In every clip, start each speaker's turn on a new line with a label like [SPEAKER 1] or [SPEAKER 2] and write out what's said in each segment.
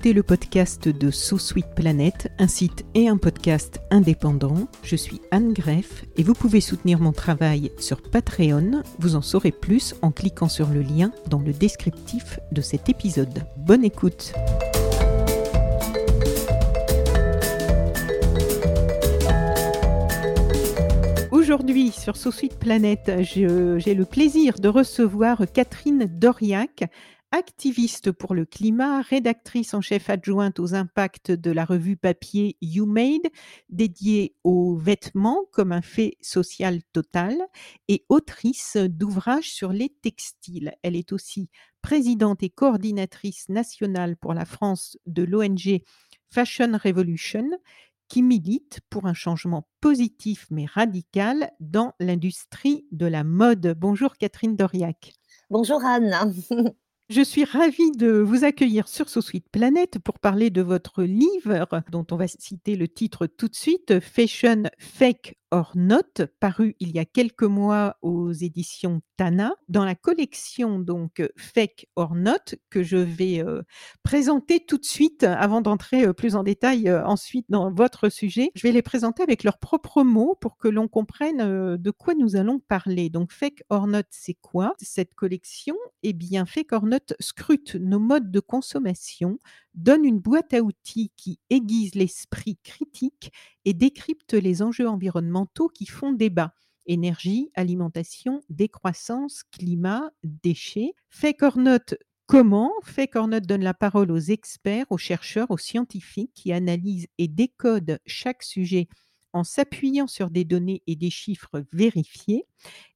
[SPEAKER 1] écoutez le podcast de So Sweet Planet, un site et un podcast indépendant. Je suis Anne Greff et vous pouvez soutenir mon travail sur Patreon. Vous en saurez plus en cliquant sur le lien dans le descriptif de cet épisode. Bonne écoute! Aujourd'hui, sur So Sweet Planet, j'ai le plaisir de recevoir Catherine Doriac, activiste pour le climat, rédactrice en chef adjointe aux impacts de la revue papier You Made, dédiée aux vêtements comme un fait social total, et autrice d'ouvrages sur les textiles. Elle est aussi présidente et coordinatrice nationale pour la France de l'ONG Fashion Revolution, qui milite pour un changement positif mais radical dans l'industrie de la mode. Bonjour Catherine Doriac.
[SPEAKER 2] Bonjour Anne.
[SPEAKER 1] Je suis ravie de vous accueillir sur So Sweet Planet pour parler de votre livre, dont on va citer le titre tout de suite, Fashion Fake or Not, paru il y a quelques mois aux éditions Tana, dans la collection donc Fake or Not, que je vais euh, présenter tout de suite avant d'entrer euh, plus en détail euh, ensuite dans votre sujet. Je vais les présenter avec leurs propres mots pour que l'on comprenne de quoi nous allons parler. Donc Fake or Not, c'est quoi Cette collection, eh bien Fake or Not scrute nos modes de consommation, donne une boîte à outils qui aiguise l'esprit critique et décrypte les enjeux environnementaux qui font débat énergie, alimentation, décroissance, climat, déchets. Fait Cornote Comment? Fait Cornote donne la parole aux experts, aux chercheurs, aux scientifiques qui analysent et décodent chaque sujet en s'appuyant sur des données et des chiffres vérifiés.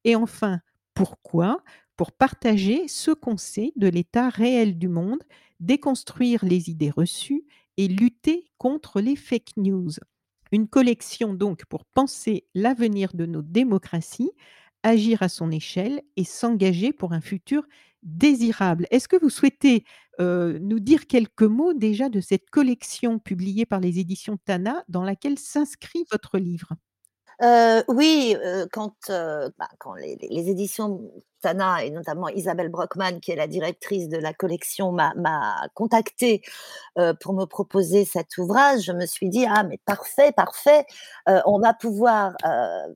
[SPEAKER 1] Et enfin, pourquoi? Pour partager ce qu'on sait de l'état réel du monde, déconstruire les idées reçues et lutter contre les fake news. Une collection donc pour penser l'avenir de nos démocraties, agir à son échelle et s'engager pour un futur désirable. Est-ce que vous souhaitez nous dire quelques mots déjà de cette collection publiée par les éditions Tana dans laquelle s'inscrit votre livre?
[SPEAKER 2] Oui, quand, bah, quand les, éditions et notamment Isabelle Brockman, qui est la directrice de la collection, m'a contacté pour me proposer cet ouvrage. Je me suis dit ah mais parfait, parfait. on va pouvoir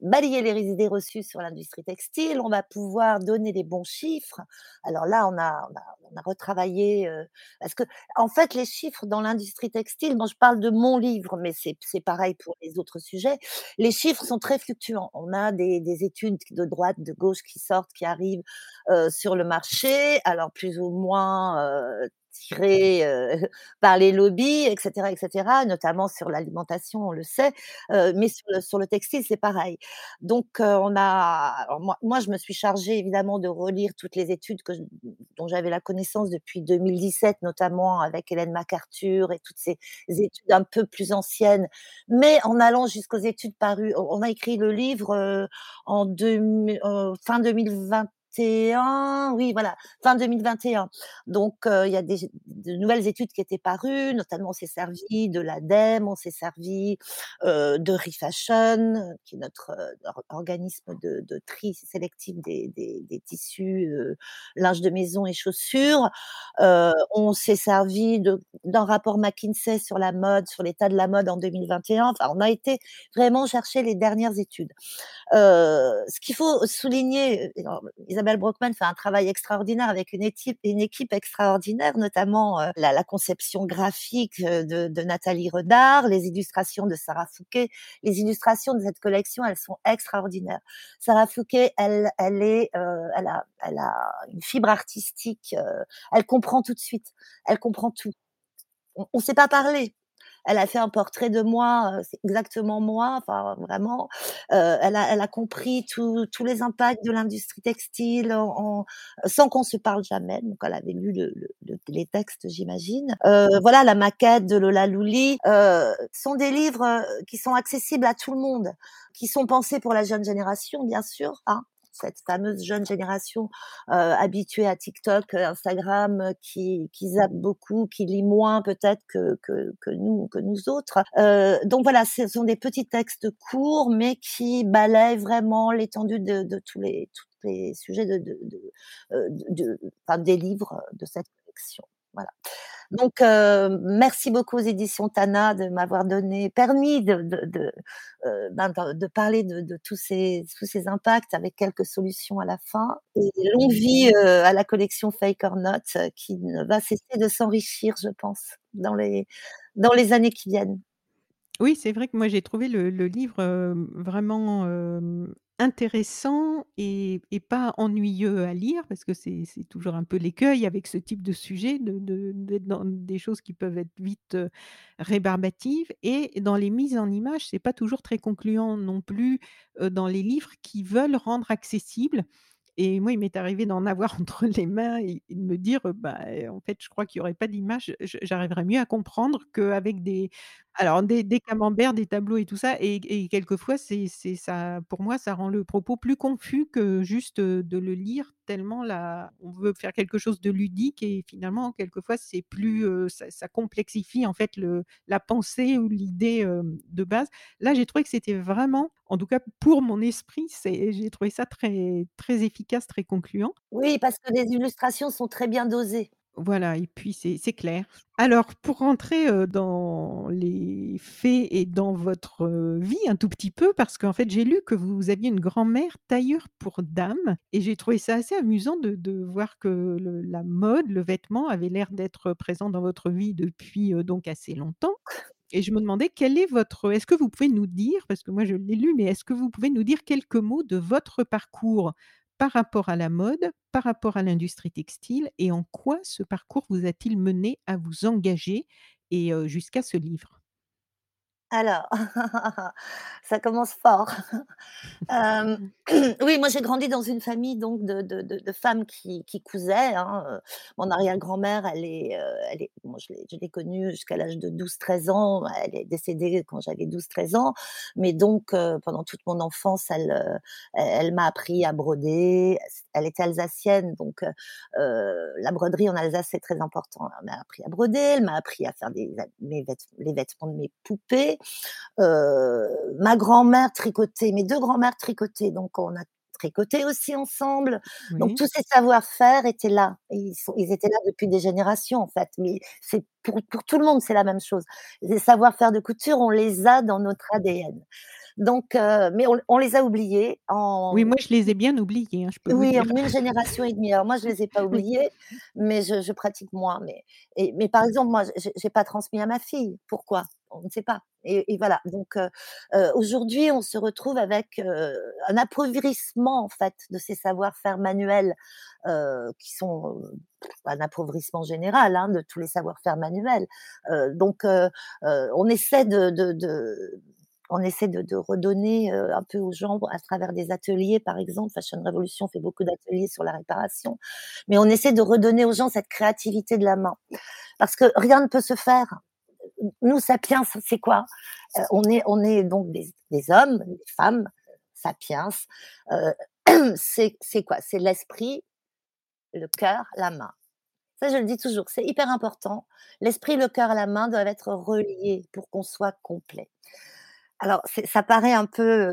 [SPEAKER 2] balayer les idées reçues sur l'industrie textile. On va pouvoir donner les bons chiffres. Alors là, on a, on a, retravaillé parce que en fait les chiffres dans l'industrie textile. Moi, je parle de mon livre, mais c'est pareil pour les autres sujets. Les chiffres sont très fluctuants. On a des, des études de droite, de gauche qui sortent, qui arrivent sur le marché, alors plus ou moins tiré par les lobbies, etc., etc., notamment sur l'alimentation, on le sait, mais sur le, sur le textile, c'est pareil. Donc, on a, moi, moi, je me suis chargée évidemment de relire toutes les études que dont j'avais la connaissance depuis 2017, notamment avec Hélène MacArthur et toutes ces études un peu plus anciennes, mais en allant jusqu'aux études parues, on a écrit le livre en fin 2020 oui, voilà, fin 2021. Donc, il y a des, de nouvelles études qui étaient parues, notamment on s'est servi de l'ADEME, on s'est servi de ReFashion, qui est notre organisme de, tri sélectif des, des, des tissus, linge de maison et chaussures. on s'est servi d'un rapport McKinsey sur la mode, sur l'état de la mode en 2021. Enfin, on a été vraiment chercher les dernières études. ce qu'il faut souligner, Isabelle Brockman fait un travail extraordinaire avec une équipe, une équipe extraordinaire, notamment euh, la, conception graphique euh, de, Nathalie Redard, les illustrations de Sarah Fouquet. Les illustrations de cette collection, elles sont extraordinaires. Sarah Fouquet, elle, est, euh, elle a une fibre artistique. elle comprend tout de suite. Elle comprend tout. On ne sait pas parler, elle a fait un portrait de moi, c'est exactement moi, enfin vraiment, heu, elle a elle a compris tous les impacts de l'industrie textile en en sans qu'on se parle jamais, donc elle avait lu le le le les textes, j'imagine. Heu, voilà, la maquette de Lola Louli, heu, sont des livres, qui sont accessibles à tout le monde, qui sont pensés pour la jeune génération, bien sûr, hein, cette fameuse jeune génération, heu, habituée à TikTok, heu, Instagram, heu, qui qui zappe beaucoup, qui lit moins peut-être que que nous que nous autres. Donc voilà, ce sont des petits textes courts, mais qui balayent vraiment l'étendue de tous les tous les sujets de de des livres de cette collection. Voilà. Donc heu, merci beaucoup aux éditions Tana de m'avoir donné permis de de de, heu, ben, de de parler de tous ces tous ces impacts avec quelques solutions à la fin et longue vie, heu, à la collection Fake or Not euh, qui ne va cesser de s'enrichir, je pense, dans les dans les années qui viennent.
[SPEAKER 1] Oui, c'est vrai que moi j'ai trouvé le livre, vraiment, intéressant et pas ennuyeux à lire parce que c'est toujours un peu l'écueil avec ce type de sujet d'être dans des choses qui peuvent être vite, rébarbatives et dans les mises en images, c'est pas toujours très concluant non plus, dans les livres qui veulent rendre accessible et moi, il m'est arrivé d'en avoir entre les mains et de me dire, «Bah, en fait, je crois qu'il y aurait pas d'image, j'arriverais mieux à comprendre qu'avec des des camemberts, des tableaux et tout ça et et quelquefois c'est c'est ça pour moi, ça rend le propos plus confus que juste, de le lire tellement la on veut faire quelque chose de ludique et finalement quelquefois c'est plus, ça complexifie en fait le la pensée ou l'idée, de base. Là, j'ai trouvé que c'était vraiment, en tout cas pour mon esprit, j'ai trouvé ça très très efficace, très concluant.
[SPEAKER 2] Oui, parce que les illustrations sont très bien dosées.
[SPEAKER 1] Voilà et puis c'est clair. Alors pour rentrer, dans les faits et dans votre, vie un tout petit peu, parce qu'en fait j'ai lu que vous aviez une grand-mère tailleur pour dames et j'ai trouvé ça assez amusant de de voir que la mode, le vêtement avait l'air d'être présent dans votre vie depuis, donc assez longtemps et je me demandais quel est votre est-ce que vous pouvez nous dire, parce que moi je l'ai lu, mais est-ce que vous pouvez nous dire quelques mots de votre parcours? Par rapport à la mode, par rapport à l'industrie textile et en quoi ce parcours vous a-t-il mené à vous engager et jusqu'à ce livre?
[SPEAKER 2] Alors, ça commence fort. Hem, oui, moi j'ai grandi dans une famille donc de de de de femmes qui qui cousaient, hein, mon arrière-grand-mère, elle est, elle est moi je l'ai je l'ai connue jusqu'à l'âge de 12-13 ans, elle est décédée quand j'avais 12-13 ans, mais donc pendant toute mon enfance, elle, heu, elle elle m'a appris à broder. elle était alsacienne, donc la broderie en Alsace, c'est très important. Elle m'a appris à broder, elle m'a appris à faire des mes vêt les vêtements de mes poupées. Heu, ma grand-mère tricotait, mes 2 grands-mères tricotaient, donc on a tricoté aussi ensemble. Donc tous ces savoir-faire étaient là ils sont ils étaient là depuis des générations, en fait, mais c'est pour pour tout le monde, c'est la même chose. Les savoir-faire de couture, on les a dans notre ADN. Donc heu, mais on on les a oubliés
[SPEAKER 1] Oui, moi je les ai bien oubliés, hein, je peux vous
[SPEAKER 2] oui, en une génération et demie. Alors moi, je les ai pas oubliés, mais je je pratique moins. Mais et mais par exemple, moi, j'ai pas transmis à ma fille. Pourquoi? On ne sait pas. Et voilà. Donc heu heu, aujourd'hui, on se retrouve avec, heu, un appauvrissement, en fait, de ces savoir-faire manuels, qui sont, un appauvrissement général, hein, de tous les savoir-faire manuels. Donc on essaie de on essaie de redonner, un peu aux gens à travers des ateliers, par exemple. Fashion Revolution fait beaucoup d'ateliers sur la réparation, mais on essaie de redonner aux gens cette créativité de la main. Parce que rien ne peut se faire. Nous, sapiens, c'est quoi? Heu, on est on est donc des hommes, des femmes, sapiens, heu, c'est quoi? C'est l'esprit, le cœur, la main. Ça, je le dis toujours, c'est hyper important. L'esprit, le cœur la main doivent être reliés pour qu'on soit complet. Alors, ça paraît un peu,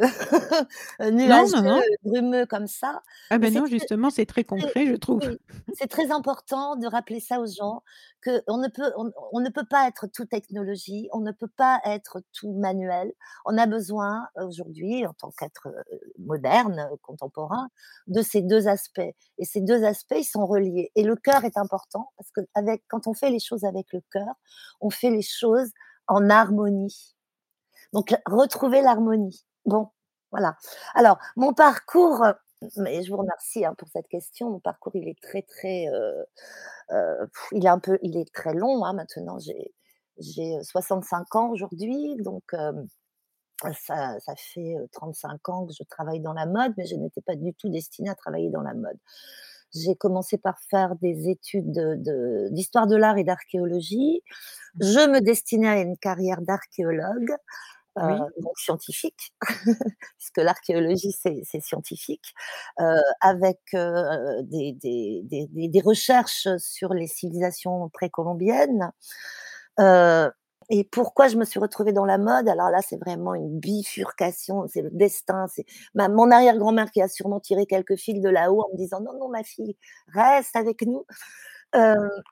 [SPEAKER 2] nuageux,
[SPEAKER 1] non, non.
[SPEAKER 2] brumeux comme ça,
[SPEAKER 1] Ah
[SPEAKER 2] mais
[SPEAKER 1] ben non,
[SPEAKER 2] très
[SPEAKER 1] justement, c'est très concret, je trouve.
[SPEAKER 2] c'est très important de rappeler ça aux gens, qu'on ne peut on on ne peut pas être tout technologie, on ne peut pas être tout manuel. On a besoin aujourd'hui, en tant qu'être, moderne, contemporain, de ces 2 aspects et ces 2 aspects, ils sont reliés et le cœur est important parce qu'avec quand on fait les choses avec le cœur, on fait les choses en harmonie. Donc retrouver l'harmonie. Bon, voilà. Alors mon parcours, heu, mais je vous remercie, hein, pour cette question. Mon parcours, il est très, très, heu heu, il est un peu il est très long, hein, maintenant. J'ai j'ai 65 ans aujourd'hui, donc ça ça fait, 35 ans que je travaille dans la mode, mais je n'étais pas du tout destinée à travailler dans la mode. J'ai commencé par faire des études de de d'histoire de l'art et d'archéologie.
[SPEAKER 1] Mmh.
[SPEAKER 2] Je me destinais à une carrière d'archéologue, Donc scientifique, puisque l'archéologie c'est scientifique, heu, avec, heu, des des des des recherches sur les civilisations précolombiennes. Et pourquoi je me suis retrouvée dans la mode? Alors là, c'est vraiment une bifurcation, c'est le destin, c'est mon arrière-grand-mère qui a sûrement tiré quelques fils de là-haut en me disant: «Non, non ma fille, reste avec nous».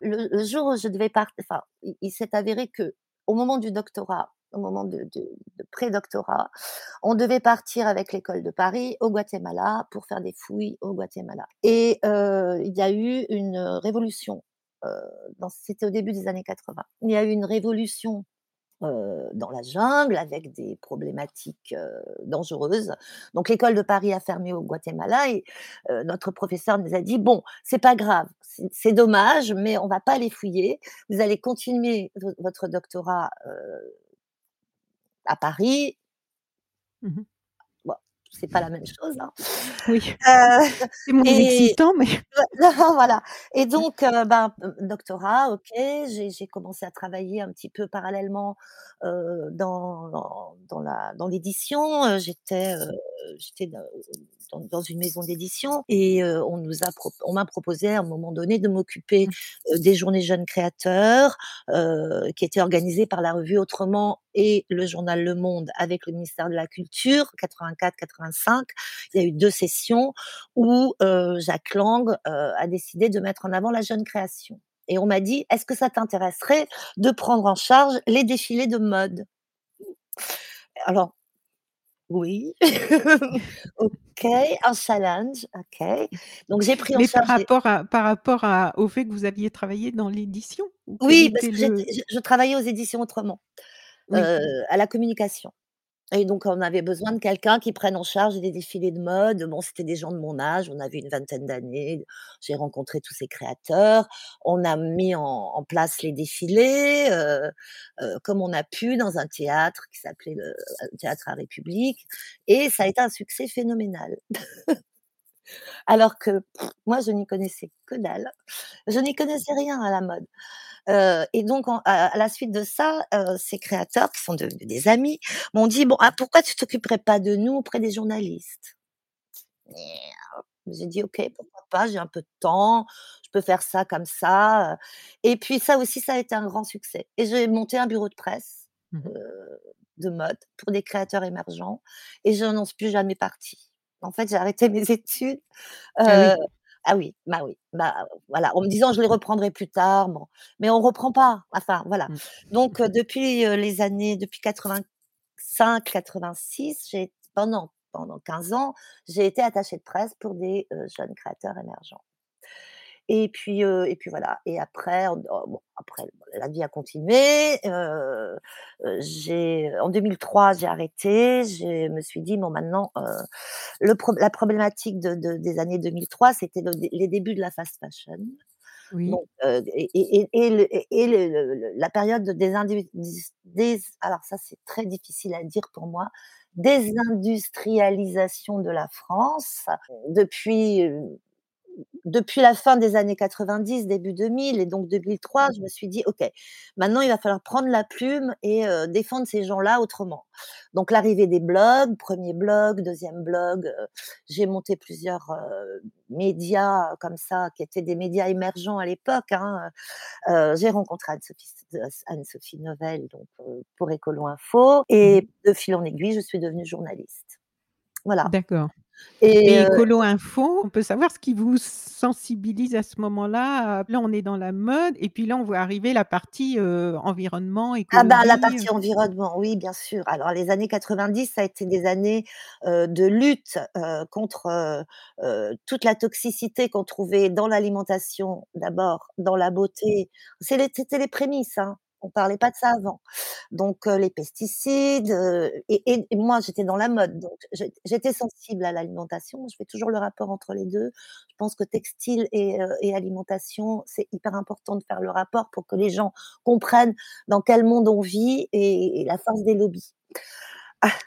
[SPEAKER 2] Le jour où je devais part enfin, il il s'est avéré qu'au moment du doctorat, au moment de pré-doctorat, on devait partir avec l'école de Paris au Guatemala pour faire des fouilles au Guatemala et heu, il y a eu une, révolution, dans c'était au début des années 80. Il y a eu une révolution heu, dans la jungle avec des problématiques, dangereuses. Donc l'école de Paris a fermé au Guatemala et notre professeur nous a dit: «Bon, c'est pas grave, c'est dommage, mais on va pas les fouiller. Vous allez continuer vo votre doctorat, à Paris».
[SPEAKER 1] Mmh mh.
[SPEAKER 2] Bon, c'est pas la même chose, hein.
[SPEAKER 1] Oui,
[SPEAKER 2] Heu
[SPEAKER 1] c'est moins
[SPEAKER 2] et
[SPEAKER 1] excitant, mais
[SPEAKER 2] voilà et donc heu, ben, doctorat, OK, j'ai commencé à travailler un petit peu parallèlement, heu, dans dans dans la dans l'édition, j'étais dans une maison d'édition et heu, on nous a pro on m'a proposé à un moment donné de m'occuper,
[SPEAKER 1] mmh,
[SPEAKER 2] heu, des journées jeunes créateurs, heu, qui étaient organisées par la revue Autrement et le journal Le Monde avec le ministère de la Culture, 84-85. Il y a eu 2 sessions où, Jacques Lang, a décidé de mettre en avant la jeune création et on m'a dit: «Est-ce que ça t'intéresserait de prendre en charge les défilés de mode?» alors oui, OK, un challenge, OK. Donc j'ai pris en
[SPEAKER 1] mais par
[SPEAKER 2] charge les
[SPEAKER 1] rapport à par rapport à au fait que vous aviez travaillé dans l'édition?
[SPEAKER 2] Oui, parce que
[SPEAKER 1] le
[SPEAKER 2] je je travaillais aux éditions Autrement,
[SPEAKER 1] oui,
[SPEAKER 2] heu, à la communication. Et donc on avait besoin de quelqu'un qui prenne en charge des défilés de mode. Bon, c'était des gens de mon âge, on avait une vingtaine d'années. J'ai rencontré tous ces créateurs. On a mis en en place les défilés, heu heu, comme on a pu dans un théâtre qui s'appelait le, heu, Théâtre à République et ça a été un succès phénoménal. Alors que pff, moi je n'y connaissais que dalle. Je n'y connaissais rien à la mode. Heu et donc en à à la suite de ça, heu, ces créateurs qui sont devenus des amis m'ont dit: «Bon, ah, pourquoi tu t'occuperais pas de nous auprès des journalistes?» J'ai dit: «OK, pourquoi pas, j'ai un peu de temps, je peux faire ça comme ça», heu et puis ça aussi, ça a été un grand succès et j'ai monté un bureau de presse,
[SPEAKER 1] mmh mh.
[SPEAKER 2] heu, de mode pour des créateurs émergents et je n'en suis plus jamais partie. En fait, j'ai arrêté mes études,
[SPEAKER 1] Ah oui.
[SPEAKER 2] Ah oui, bah oui, bah, voilà, en me disant: «Je les reprendrai plus tard», bon, mais on reprend pas, enfin voilà.
[SPEAKER 1] Mmh.
[SPEAKER 2] Donc heu, depuis, les années depuis 85-86, j'ai pendant pendant 15 ans, j'ai été attachée de presse pour des, jeunes créateurs émergents. Et puis, et puis voilà et après on oh bon, après la vie a continué, j'ai en 2003, j'ai arrêté, je me suis dit: «Bon maintenant, heu» le la problématique de de des années 2003, c'était le les débuts de la fast fashion.
[SPEAKER 1] Oui.
[SPEAKER 2] Donc heu et et et le le la période de désindu dis dés alors ça, c'est très difficile à dire pour moi, désindustrialisation de la France depuis, depuis la fin des années 90, début 2000 et donc 2003, je me suis dit: «OK, maintenant il va falloir prendre la plume et défendre ces gens-là autrement». Donc l'arrivée des blogs, 1er blog, 2e blog, j'ai monté plusieurs, médias comme ça, qui étaient des médias émergents à l'époque, hein, j'ai rencontré Anne-Sophie Anne-Sophie Novelle donc pour Écolo Info
[SPEAKER 1] Mmh
[SPEAKER 2] et de fil en aiguille, je suis devenue journaliste. Voilà
[SPEAKER 1] D'accord
[SPEAKER 2] et
[SPEAKER 1] et
[SPEAKER 2] heu
[SPEAKER 1] Écolo Info, on peut savoir ce qui vous sensibilise à ce moment-là? Là, on est dans la mode et puis là, on voit arriver la partie, heu, environnement,
[SPEAKER 2] Ah bah, la partie environnement, oui, bien sûr. Alors les années 90, ça a été des années, de lutte, contre, toute la toxicité qu'on trouvait dans l'alimentation d'abord, dans la beauté. C'est les c'était les prémices, hein. On parlait pas de ça avant. Donc heu, les pesticides, heu et et moi j'étais dans la mode, donc j'ét j'étais sensible à l'alimentation. Je fais toujours le rapport entre les 2. Je pense que textile et heu et alimentation, c'est hyper important de faire le rapport pour que les gens comprennent dans quel monde on vit et la force des lobbies.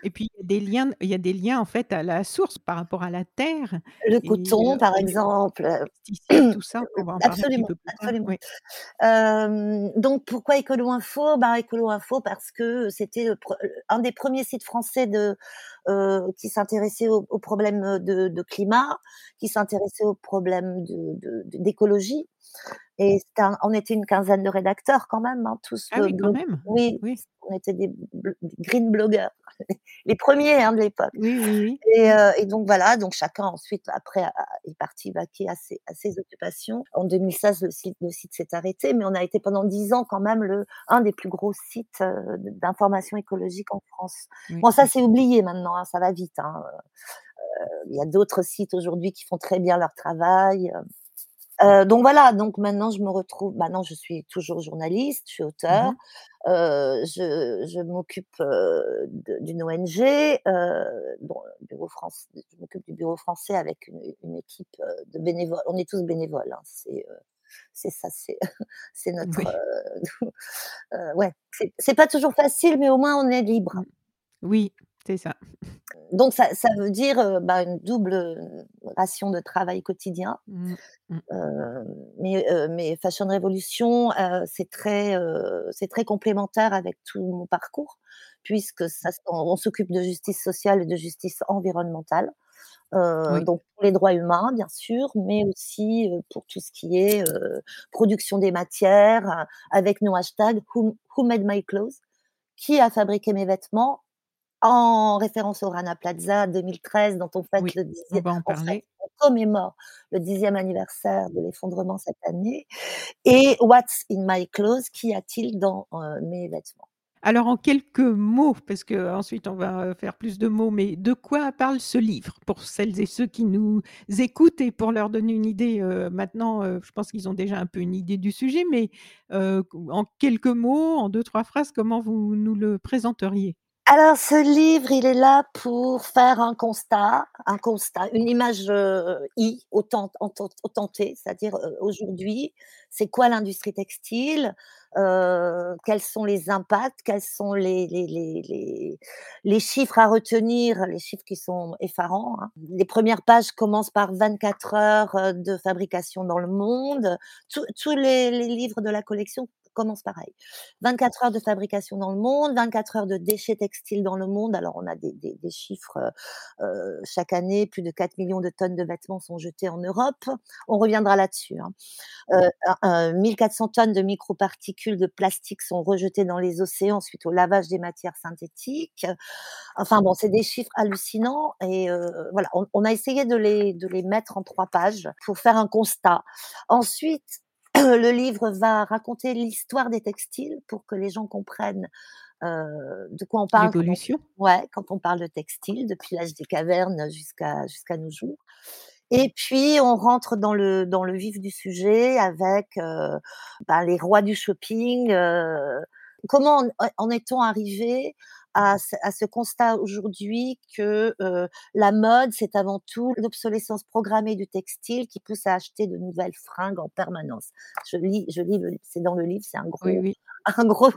[SPEAKER 1] Et puis il y a des liens il y a des liens en fait à la source par rapport à la terre
[SPEAKER 2] Le
[SPEAKER 1] et
[SPEAKER 2] coton par exemple,
[SPEAKER 1] pesticides, tout ça, on va en parler un
[SPEAKER 2] absolument, absolument.
[SPEAKER 1] oui.
[SPEAKER 2] Donc pourquoi Écolo Info? Ben, Écolo Info parce que c'était un des premiers sites français de heu, qui s'intéressait aux problèmes de de climat, qui s'intéressait aux problèmes de de d'écologie et un on était une quinzaine de rédacteurs quand même, hein, tous,
[SPEAKER 1] Ah oui, quand même,
[SPEAKER 2] oui,
[SPEAKER 1] oui.
[SPEAKER 2] on était des bl green blogueurs, les premiers, hein, de l'époque
[SPEAKER 1] Oui, oui, oui.
[SPEAKER 2] et heu et donc voilà, donc chacun ensuite après a a est parti vaquer à ses à ses occupations. En 2016, le site le site s'est arrêté, mais on a été pendant 10 ans quand même le un des plus gros sites, heu, d d'information écologique en France. Bon ça c'est oublié maintenant, hein, ça va vite, hein, heu, il y a d'autres sites aujourd'hui qui font très bien leur travail, heu, donc voilà, donc maintenant je me retrouve maintenant je suis toujours journaliste, je suis
[SPEAKER 1] Mmh
[SPEAKER 2] auteure,
[SPEAKER 1] mh.
[SPEAKER 2] heu, je je m'occupe, d'une ONG, dont le bureau France je m'occupe du bureau français avec une une équipe, de bénévoles. On est tous bénévoles, hein, c'est, ça, c'est c'est notre,
[SPEAKER 1] Oui.
[SPEAKER 2] ouais, c'est c'est pas toujours facile, mais au moins on est libre.
[SPEAKER 1] Mmh. Oui, c'est ça.
[SPEAKER 2] Donc ça ça veut dire, bah, une double, ration de travail quotidien.
[SPEAKER 1] Mmh. Mmh.
[SPEAKER 2] Mais mais Fashion Révolution, heu, c'est très, c'est très complémentaire avec tout mon parcours puisque ça s on on s'occupe de justice sociale et de justice environnementale,
[SPEAKER 1] Oui.
[SPEAKER 2] donc pour les droits humains bien sûr, mais aussi, pour tout ce qui est, production des matières, avec nos hashtags Who Who Made My Clothes? Qui a fabriqué mes vêtements? En référence au Rana Plaza 2013 dont on fête
[SPEAKER 1] Oui,
[SPEAKER 2] le
[SPEAKER 1] on
[SPEAKER 2] dixiè
[SPEAKER 1] va en
[SPEAKER 2] on on commémore le 10e anniversaire de l'effondrement cette année et What's in my clothes? Qu'y a-t-il dans, heu, mes vêtements?
[SPEAKER 1] Alors en quelques mots, parce qu'ensuite on va, heu, faire plus de mots, mais de quoi parle ce livre? Pour celles et ceux qui nous écoutent et pour leur donner une idée, heu, maintenant, je pense qu'ils ont déjà un peu une idée du sujet, mais en quelques mots, en 2-3 phrases, comment vous nous le présenteriez?
[SPEAKER 2] Alors ce livre, il est là pour faire un constat un constat, une image, heu, I authentée, c'est-à-dire, heu, aujourd'hui, c'est quoi l'industrie textile? Heu, quels sont les impacts? Quels sont les les les les chiffres à retenir? Les chiffres qui sont effarants, hein. Les 1res pages commencent par 24 heures, heu, de fabrication dans le monde. Tous les livres de la collection commencent pareil. 24 heures de fabrication dans le monde, 24 heures de déchets textiles dans le monde. Alors on a des chiffres, heu heu, chaque année, plus de 4 000 000 de tonnes de vêtements sont jetées en Europe. On reviendra là-dessus, hein. Heu, un, heu, 1 400 tonnes de microparticules de plastique sont rejetées dans les océans suite au lavage des matières synthétiques. Enfin bon, c'est des chiffres hallucinants et heu, voilà, on on a essayé de les de les mettre en 3 pages pour faire un constat. Ensuite, le livre va raconter l'histoire des textiles pour que les gens comprennent, heu, de quoi on parle quand on
[SPEAKER 1] L'évolution?
[SPEAKER 2] ouais, quand on parle de textile depuis l'âge des cavernes jusqu'à jusqu'à nos jours et puis on rentre dans le dans le vif du sujet avec, heu, bah, les rois du shopping, heu, comment en en est-on arrivé à ce à ce constat aujourd'hui que, heu, la mode, c'est avant tout l'obsolescence programmée du textile qui pousse à acheter de nouvelles fringues en permanence. Je lis je lis c'est dans le livre, c'est un gros
[SPEAKER 1] oui.
[SPEAKER 2] un gros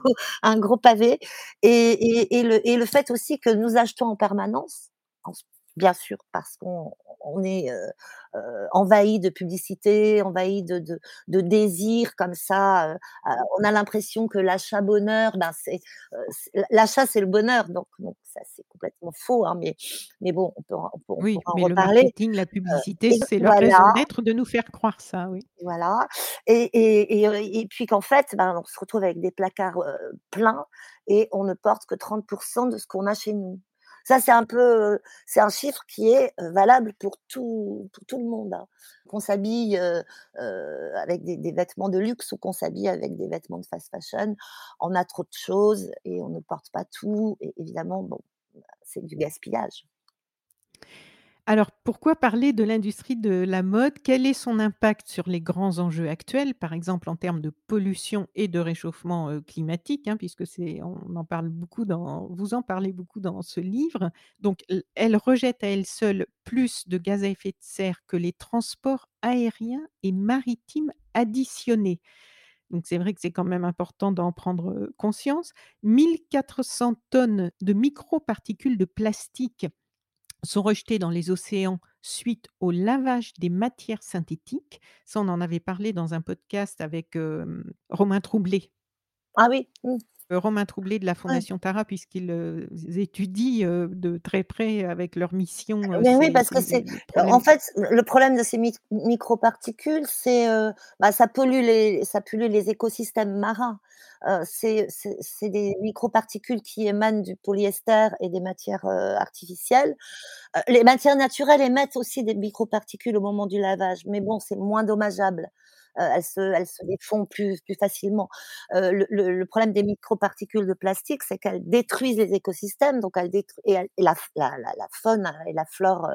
[SPEAKER 2] un gros pavé et et et le et le fait aussi que nous achetons en permanence, bien sûr parce qu'on on est, heu heu, envahis de publicité, envahis de de de désirs comme ça, heu heu, on a l'impression que l'achat bonheur, ben, c'est, l'achat c'est le bonheur donc ça c'est complètement faux, hein, mais mais bon, on peut en on peut on
[SPEAKER 1] Oui,
[SPEAKER 2] en
[SPEAKER 1] mais le marketing, la publicité, c'est leur raison d'être de nous faire croire ça, oui.
[SPEAKER 2] Voilà et et et et puis qu'en fait, ben, on se retrouve avec des placards, pleins et on ne porte que 30 % de ce qu'on a chez nous. Ça c'est un peu, c'est un chiffre qui est, valable pour tout pour tout le monde, hein. Qu'on s'habille, avec des vêtements de luxe ou qu'on s'habille avec des vêtements de fast fashion, on a trop de choses et on ne porte pas tout et évidemment, bon, c'est du gaspillage.
[SPEAKER 1] Alors, pourquoi parler de l'industrie de la mode? Quel est son impact sur les grands enjeux actuels, par exemple en termes de pollution et de réchauffement, climatique, hein, puisque on en parle beaucoup dans vous en parlez beaucoup dans ce livre? Donc elle rejette à elle seule plus de gaz à effet de serre que les transports aériens et maritimes additionnés. Donc c'est vrai que c'est quand même important d'en prendre, conscience. 1 400 tonnes de microparticules de plastique sont rejetés dans les océans suite au lavage des matières synthétiques. Ça, on en avait parlé dans un podcast avec, Romain Troublé.
[SPEAKER 2] Ah oui, mmh.
[SPEAKER 1] Romain Troublé de la
[SPEAKER 2] Ouais.
[SPEAKER 1] Fondation Tara puisqu'ils, heu, z étudient, de très près avec leur mission,
[SPEAKER 2] Mais oui, parce que
[SPEAKER 1] ces
[SPEAKER 2] c'est en fait, le problème de ces mic microparticules, c'est, bah, ça pollue les ça pollue les écosystèmes marins. C'est des microparticules qui émanent du polyester et des matières, artificielles. Les matières naturelles émettent aussi des microparticules au moment du lavage, mais bon, c'est moins dommageable. Heu, elles se elles se défont plus plus facilement. Heu, le le le problème des microparticules de plastique, c'est qu'elles détruisent les écosystèmes, donc elles détru et elles et la la la la faune et la flore,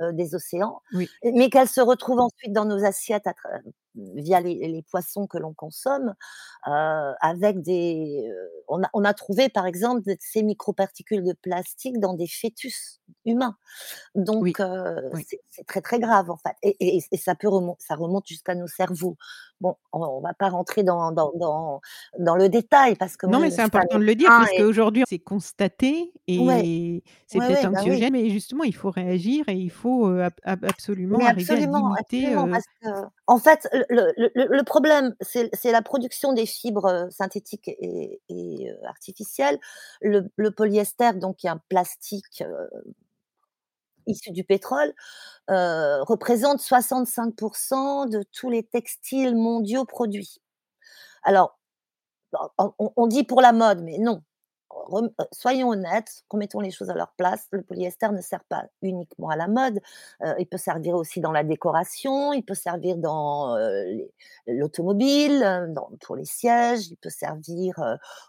[SPEAKER 2] heu, des océans,
[SPEAKER 1] Oui.
[SPEAKER 2] mais qu'elles se retrouvent ensuite dans nos assiettes à via les les poissons que l'on consomme, heu, avec des, heu on a on a trouvé par exemple ces microparticules de plastique dans des fœtus humains.
[SPEAKER 1] Oui,
[SPEAKER 2] Donc
[SPEAKER 1] oui.
[SPEAKER 2] c'est très, très grave en fait et et et ça peut remon ça remonte jusqu'à nos cerveaux. Bon, on on va pas rentrer dans dans dans dans le détail parce que
[SPEAKER 1] Non,
[SPEAKER 2] moi
[SPEAKER 1] mais c'est important de le dire
[SPEAKER 2] médecin et
[SPEAKER 1] puisqu'aujourd'hui c'est constaté
[SPEAKER 2] Ouais,
[SPEAKER 1] et c'est
[SPEAKER 2] ouais,
[SPEAKER 1] peut-être
[SPEAKER 2] ouais, bah oui.
[SPEAKER 1] anxiogène, mais justement il faut réagir et il faut, ab ab absolument
[SPEAKER 2] Mais
[SPEAKER 1] arriver à limiter,
[SPEAKER 2] absolument parce qu'en fait, le le problème, c'est la production des fibres, heu, synthétiques et artificielles. Le le polyester, donc qui est un plastique, issu du pétrole, heu, représente 65% de tous les textiles mondiaux produits. Alors, on dit pour la mode, mais non. Heu, soyons honnêtes, remettons les choses à leur place. Le polyester ne sert pas uniquement à la mode, heu, il peut servir aussi dans la décoration, il peut servir dans, les l'automobile, pour les sièges, il peut servir,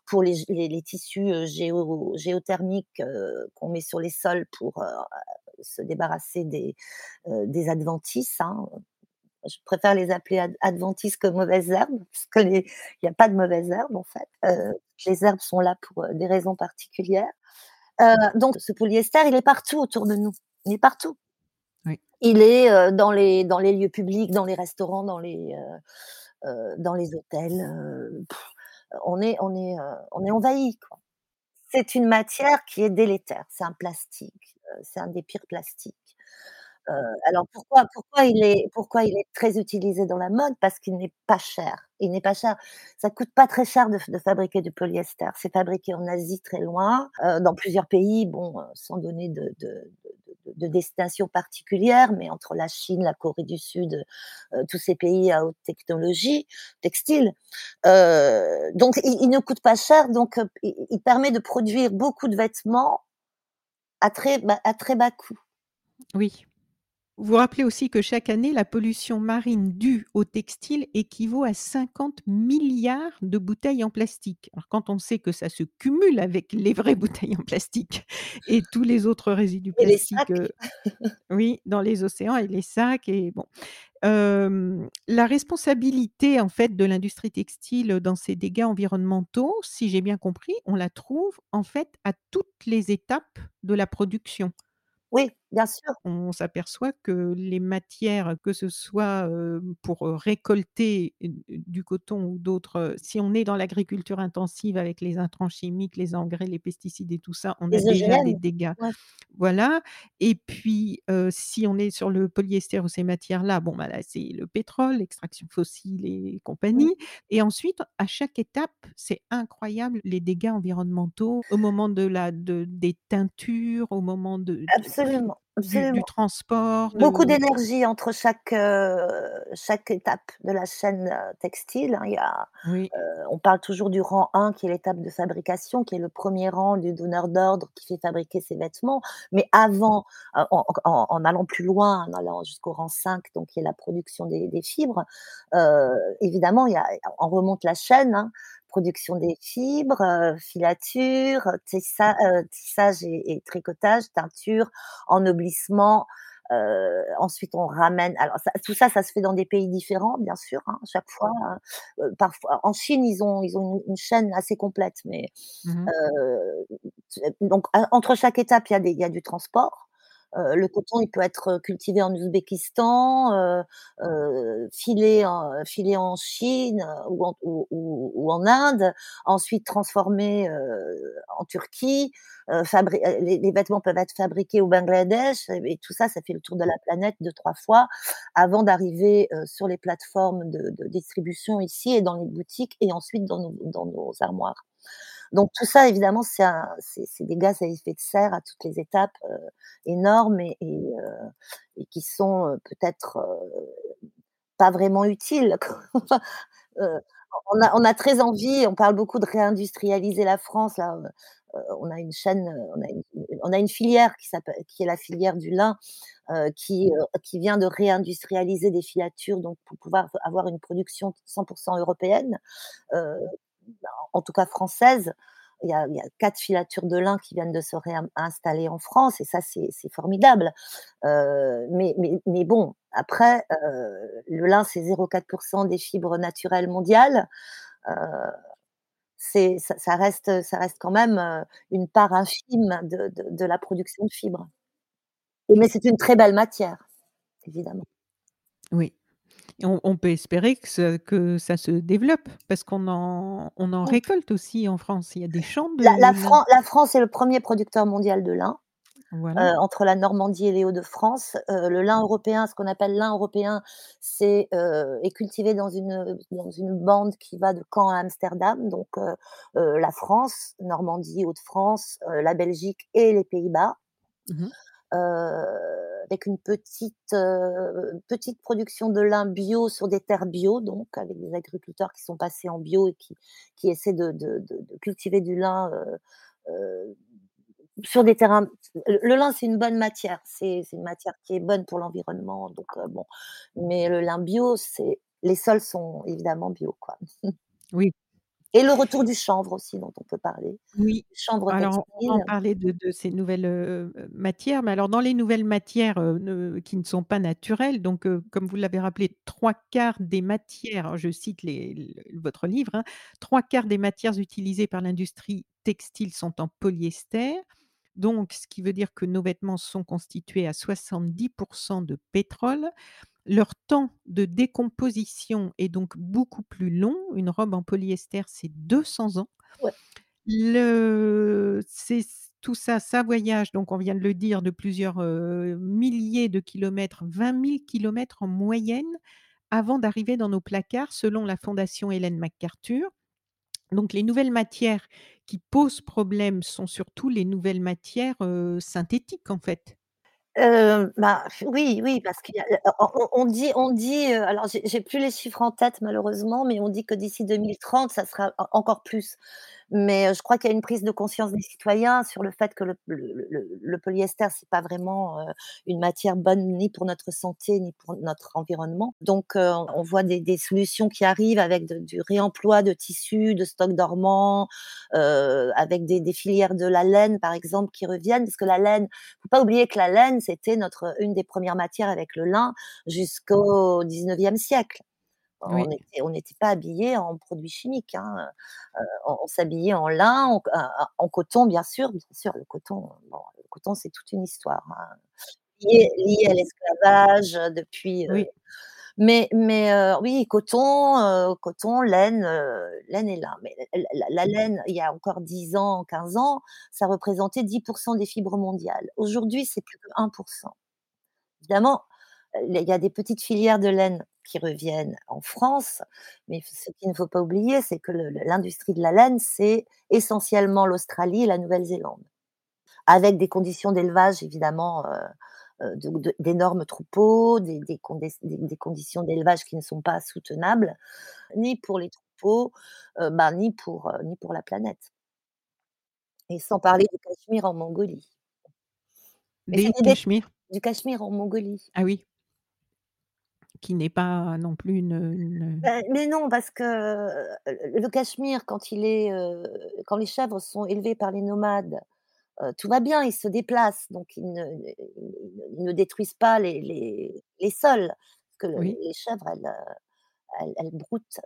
[SPEAKER 2] pour les tissus, géothermiques, qu'on met sur les sols pour, se débarrasser des, des adventices, hein. Je préfère les appeler ad adventices que mauvaises herbes, parce que les il y a pas de mauvaises herbes en fait. Les herbes sont là pour, des raisons particulières. Donc ce polyester, il est partout autour de nous. Il est partout.
[SPEAKER 1] Oui.
[SPEAKER 2] Il est, dans les dans les lieux publics, dans les restaurants, dans les, dans hôtels, on est on est, on est envahis, quoi. C'est une matière qui est délétère. C'est un plastique, heu, c'est un des pires plastiques. Heu, alors pourquoi pourquoi il est pourquoi il est très utilisé dans la mode? Parce qu'il n'est pas cher. Il n'est pas cher. Ça coûte pas très cher de fabriquer du polyester. C'est fabriqué en Asie très loin, heu, dans plusieurs pays, bon, sans donner de de de de destination particulière, mais entre la Chine, la Corée du Sud, heu, tous ces pays à haute technologie textile. Heu, donc il ne coûte pas cher, donc heu, il permet de produire beaucoup de vêtements à très à très bas coût.
[SPEAKER 1] Oui. Vous rappelez aussi que chaque année, la pollution marine due au textile équivaut à 50 000 000 000 de bouteilles en plastique. Alors quand on sait que ça se cumule avec les vraies bouteilles en plastique et tous les autres résidus
[SPEAKER 2] Et
[SPEAKER 1] plastiques, heu oui, dans les océans et les sacs et bon. La responsabilité en fait de l'industrie textile dans ces dégâts environnementaux, si j'ai bien compris, on la trouve en fait à toutes les étapes de la production.
[SPEAKER 2] Oui, bien sûr.
[SPEAKER 1] On s'aperçoit que les matières, que ce soit, pour, récolter du coton ou d'autres, si on est dans l'agriculture intensive avec les intrants chimiques, les engrais, les pesticides et tout ça, on a déjà des dégâts.
[SPEAKER 2] ouais.
[SPEAKER 1] Voilà et puis, si on est sur le polyester ou ces matières-là, bon, bah, là, c'est le pétrole, l'extraction fossile et compagnie et ensuite à chaque étape, c'est incroyable les dégâts environnementaux au moment de la de des teintures, au moment de
[SPEAKER 2] Absolument,
[SPEAKER 1] du du transport,
[SPEAKER 2] Beaucoup d'énergie entre chaque, chaque étape de la chaîne, textile, hein. Il y a,
[SPEAKER 1] Oui.
[SPEAKER 2] on parle toujours du rang 1 qui est l'étape de fabrication, qui est le 1er rang du donneur d'ordre qui fait fabriquer ses vêtements. Mais avant, en en en en allant plus loin, en allant jusqu'au rang 5, donc qui est la production des des fibres, évidemment, il y a on remonte la chaîne, hein. Production des fibres, heu, filature, tissa heu, tissage et et tricotage, teinture, ennoblissement, ensuite on ramène alors ça tout ça, ça se fait dans des pays différents bien sûr, hein, chaque fois, heu, parfois en Chine, ils ont ils ont une une chaîne assez complète, mais
[SPEAKER 1] Mmh
[SPEAKER 2] donc entre chaque étape, il y a des il y a du transport. Heu, le coton, il peut être cultivé en Ouzbékistan, heu, filé en Chine ou en Inde, ensuite transformé, en Turquie, les vêtements peuvent être fabriqués au Bangladesh et tout ça, ça fait le tour de la planète 2-3 fois avant d'arriver, sur les plateformes de distribution ici et dans les boutiques et ensuite dans nos armoires. Donc tout ça évidemment, c'est des gaz à effet de serre à toutes les étapes, heu, énormes et et qui sont, heu, peut-être, pas vraiment utiles on a très envie, on parle beaucoup de réindustrialiser la France là, on a une chaîne, on a une filière qui qui est la filière du lin, qui, vient de réindustrialiser des filatures donc pour pouvoir avoir une production 100 % européenne, en tout cas française. Il y a 4 filatures de lin qui viennent de se réinstaller en France et ça c'est formidable. Heu, mais bon, après, heu, le lin, c'est 0,4 % des fibres naturelles mondiales. C'est ça reste quand même, une part infime de la production de fibres. Mais c'est une très belle matière, évidemment.
[SPEAKER 1] Oui, on on peut espérer que ça se développe parce qu'on en on en récolte aussi en France. Il y a des champs
[SPEAKER 2] La
[SPEAKER 1] de
[SPEAKER 2] la. Fran la France est le 1er producteur mondial de lin,
[SPEAKER 1] Voilà.
[SPEAKER 2] heu, entre la Normandie et les Hauts-de-France. Heu, le lin européen, ce qu'on appelle lin européen, c'est, heu, est cultivé dans une dans une bande qui va de Caen à Amsterdam, donc la France, Normandie, Hauts-de-France, la Belgique et les Pays-Bas.
[SPEAKER 1] Mmh mh.
[SPEAKER 2] Avec une petite, heu, petite production de lin bio sur des terres bio, donc avec des agriculteurs qui sont passés en bio et qui qui essaient de de cultiver du lin, heu heu, sur des terrains le lin, c'est une bonne matière, c'est une matière qui est bonne pour l'environnement, donc bon, mais le lin bio, c'est les sols sont évidemment bio, quoi.
[SPEAKER 1] Oui.
[SPEAKER 2] Et le retour du chanvre aussi dont on peut parler.
[SPEAKER 1] Oui,
[SPEAKER 2] Chanvre
[SPEAKER 1] alors on
[SPEAKER 2] textile.
[SPEAKER 1] parlait de de ces nouvelles, heu heu, matières, mais alors dans les nouvelles matières, ne qui ne sont pas naturelles, donc comme vous l'avez rappelé, 3/4 des matières, je cite les le votre livre, hein: «3/4 des matières utilisées par l'industrie textile sont en polyester», donc ce qui veut dire que nos vêtements sont constitués à 70 % de pétrole. Leur temps de décomposition est donc beaucoup plus long. Une robe en polyester, c'est 200 ans.
[SPEAKER 2] Ouais.
[SPEAKER 1] Le c'est tout ça, ça voyage donc on vient de le dire de plusieurs, milliers de kilomètres, 20 000 kilomètres en moyenne avant d'arriver dans nos placards selon la fondation Ellen MacArthur. Donc les nouvelles matières qui posent problème sont surtout les nouvelles matières, synthétiques en fait.
[SPEAKER 2] Bah, oui, oui, parce qu'il y a on on on dit on dit, alors j'ai plus les chiffres en tête malheureusement, mais on dit que d'ici 2030, ça sera en encore plus. Mais je crois qu'il y a une prise de conscience des citoyens sur le fait que le le le le polyester, c'est pas vraiment, heu, une matière bonne ni pour notre santé, ni pour notre environnement. Donc heu, on voit des des solutions qui arrivent avec du réemploi de tissus, de stocks dormants, heu, avec des des filières de la laine, par exemple, qui reviennent. Parce que la laine, faut pas oublier que la laine, c'était notre une des 1res matières avec le lin jusqu'au 19e siècle. On
[SPEAKER 1] Oui.
[SPEAKER 2] était on n'était pas habillés en produits chimiques, hein, heu, on on s'habillait en lin, en c en coton bien sûr, bien sûr, le coton, bon, le coton, c'est toute une histoire, hein, liée liée à l'esclavage, heu, depuis, mais mais oui, coton, coton, laine, laine et lin. Mais la la la laine, il y a encore 10 ans, 15 ans, ça représentait 10 % des fibres mondiales. Aujourd'hui, c'est plus que 1 %. Évidemment, il y a des petites filières de laine qui reviennent en France, mais ce qu'il ne faut pas oublier, c'est que l'industrie de la laine, c'est essentiellement l'Australie et la Nouvelle-Zélande. Avec des conditions d'élevage évidemment, de de d'énormes troupeaux, des des condes des des conditions d'élevage qui ne sont pas soutenables, ni pour les troupeaux, heu, bah, ni pour, heu, ni pour la planète. Et sans parler du Cachemire en Mongolie. Mais dét
[SPEAKER 1] cachemires?
[SPEAKER 2] du Cachemire en Mongolie.
[SPEAKER 1] Ah oui. Qui n'est pas non plus une,
[SPEAKER 2] Bah, mais non, parce que, le Cachemire quand il est, quand les chèvres sont élevées par les nomades tout va bien, ils se déplacent, donc ils ne ils ne détruisent pas les les les sols. Parce que
[SPEAKER 1] Oui.
[SPEAKER 2] les chèvres, elles, heu, elles elles broutent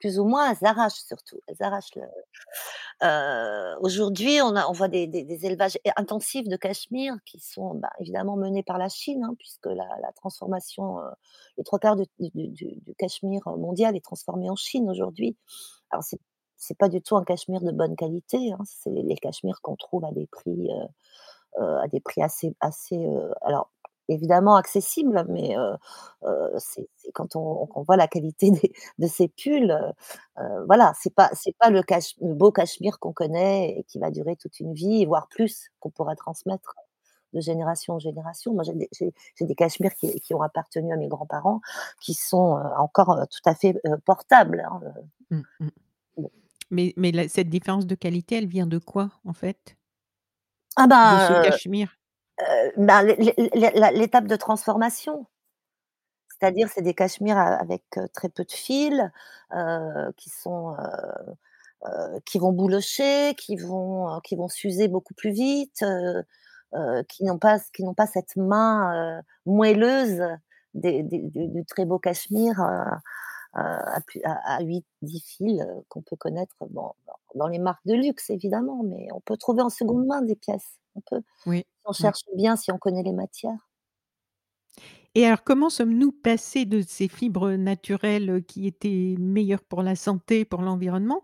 [SPEAKER 2] plus ou moins, elles arrachent surtout, elles arrachent heu, aujourd'hui, on on voit des élevages intensifs de cachemire qui sont, bah, évidemment menés par la Chine, hein, puisque la transformation, heu, les 3/4 du du cachemire mondial est transformé en Chine aujourd'hui. Alors c'est c'est pas du tout un cachemire de bonne qualité, hein, c'est les cachemires qu'on trouve à des prix, heu heu, à des prix assez assez, alors évidemment accessibles, mais c'est quand on on voit la qualité des de ces pulls, heu, voilà, c'est pas c'est pas le cache le beau cachemire qu'on connaît et qui va durer toute une vie, voire plus, qu'on pourra transmettre de génération en génération. Moi, j'ai des des cachemires qui qui ont appartenu à mes grands-parents, qui sont, encore, tout à fait, portables, hein,
[SPEAKER 1] Mmh mh.
[SPEAKER 2] bon.
[SPEAKER 1] Mais mais la cette différence de qualité, elle vient de quoi, en fait?
[SPEAKER 2] Ah
[SPEAKER 1] De ce cachemire?
[SPEAKER 2] Heu, ben, l'étape de transformation. C'est-à-dire, c'est des cachemires avec, heu, très peu de fil, heu, qui sont, qui vont boulocher, qui vont, qui vont s'user beaucoup plus vite, qui n'ont pas qui n'ont pas cette main, moelleuse du très beau cachemire, à à à 8-10 fils, qu'on peut connaître, dans les marques de luxe évidemment, mais on peut trouver en seconde main des pièces. On peut,
[SPEAKER 1] Oui,
[SPEAKER 2] on
[SPEAKER 1] oui.
[SPEAKER 2] cherche bien, si on connaît les matières.
[SPEAKER 1] Et alors, comment sommes-nous passés de ces fibres naturelles, qui étaient meilleures pour la santé, pour l'environnement,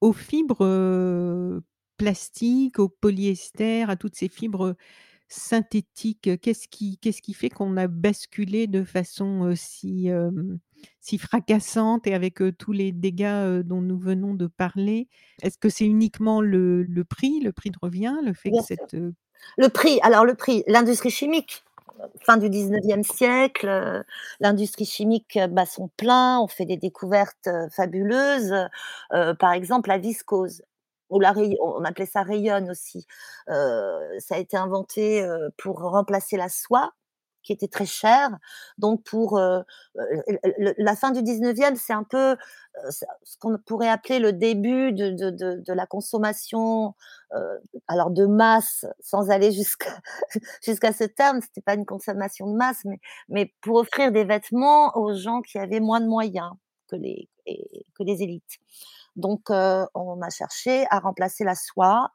[SPEAKER 1] aux fibres, plastiques, au polyester, à toutes ces fibres synthétiques? Qu'est-ce qui qu'est-ce qui fait qu'on a basculé de façon, si, si fracassante et avec, tous les dégâts, dont nous venons de parler? Est-ce que c'est uniquement le le prix, le prix de revient, le fait que
[SPEAKER 2] sûr.
[SPEAKER 1] cette,
[SPEAKER 2] Le prix, alors le prix, l'industrie chimique, fin du 19e siècle, heu, l'industrie chimique bat son plein, on fait des découvertes, heu, fabuleuses, par exemple la viscose la on appelait ça rayonne aussi. Ça a été inventé, pour remplacer la soie, qui était très chère, donc pour, l l la fin du 19e, c'est un peu, heu, ce qu'on pourrait appeler le début de de de la consommation, alors de masse, sans aller jusqu'à jusqu'à ce terme, c'était pas une consommation de masse, mais mais pour offrir des vêtements aux gens qui avaient moins de moyens que les que les élites. Donc on a cherché à remplacer la soie,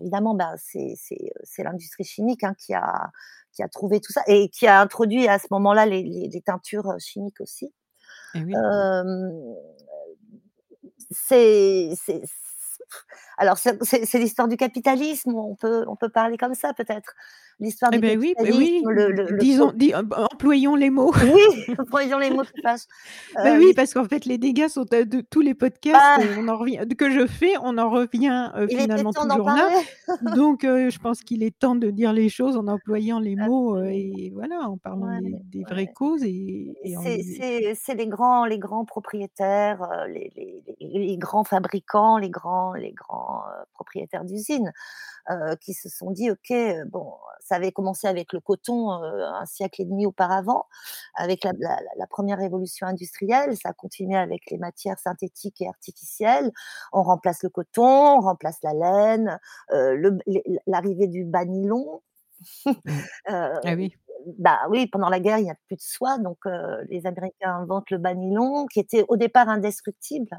[SPEAKER 2] évidemment, ben, c'est c'est, l'industrie chimique, hein, qui a qui a trouvé tout ça et qui a introduit à ce moment-là les les les teintures, heu, chimiques aussi.
[SPEAKER 1] eh oui.
[SPEAKER 2] C'est alors c'est l'histoire du capitalisme, on peut on peut parler comme ça peut-être. L'histoire
[SPEAKER 1] Eh
[SPEAKER 2] du
[SPEAKER 1] beh, oui, beh, oui,
[SPEAKER 2] le
[SPEAKER 1] disons em employons les mots.
[SPEAKER 2] oui, employons les mots qui fâchent.
[SPEAKER 1] Beh,
[SPEAKER 2] Heu,
[SPEAKER 1] oui, parce qu'en fait, les dégâts sont à de tous les podcasts,
[SPEAKER 2] bah,
[SPEAKER 1] heu, on en revient que je fais, on en revient,
[SPEAKER 2] était
[SPEAKER 1] finalement toujours là. Donc je pense qu'il est temps de dire les choses en employant les mots, heu
[SPEAKER 2] Absolument.
[SPEAKER 1] et voilà, en parlant
[SPEAKER 2] Ouais,
[SPEAKER 1] des des vraies causes et
[SPEAKER 2] C'est
[SPEAKER 1] les
[SPEAKER 2] grands les grands propriétaires, les les les grands fabricants, les grands les grands, propriétaires d'usines, qui se sont dit: «OK, bon» ça avait commencé avec le coton, heu, un siècle et demi auparavant, avec la la la 1re révolution industrielle, ça a continué avec les matières synthétiques et artificielles. On remplace le coton, on remplace la laine, les l'arrivée du bas nylon,
[SPEAKER 1] mmh.
[SPEAKER 2] heu,
[SPEAKER 1] Ah oui.
[SPEAKER 2] bah, oui, pendant la guerre, il y a plus de soie, donc les Américains inventent le bas nylon qui était au départ indestructible.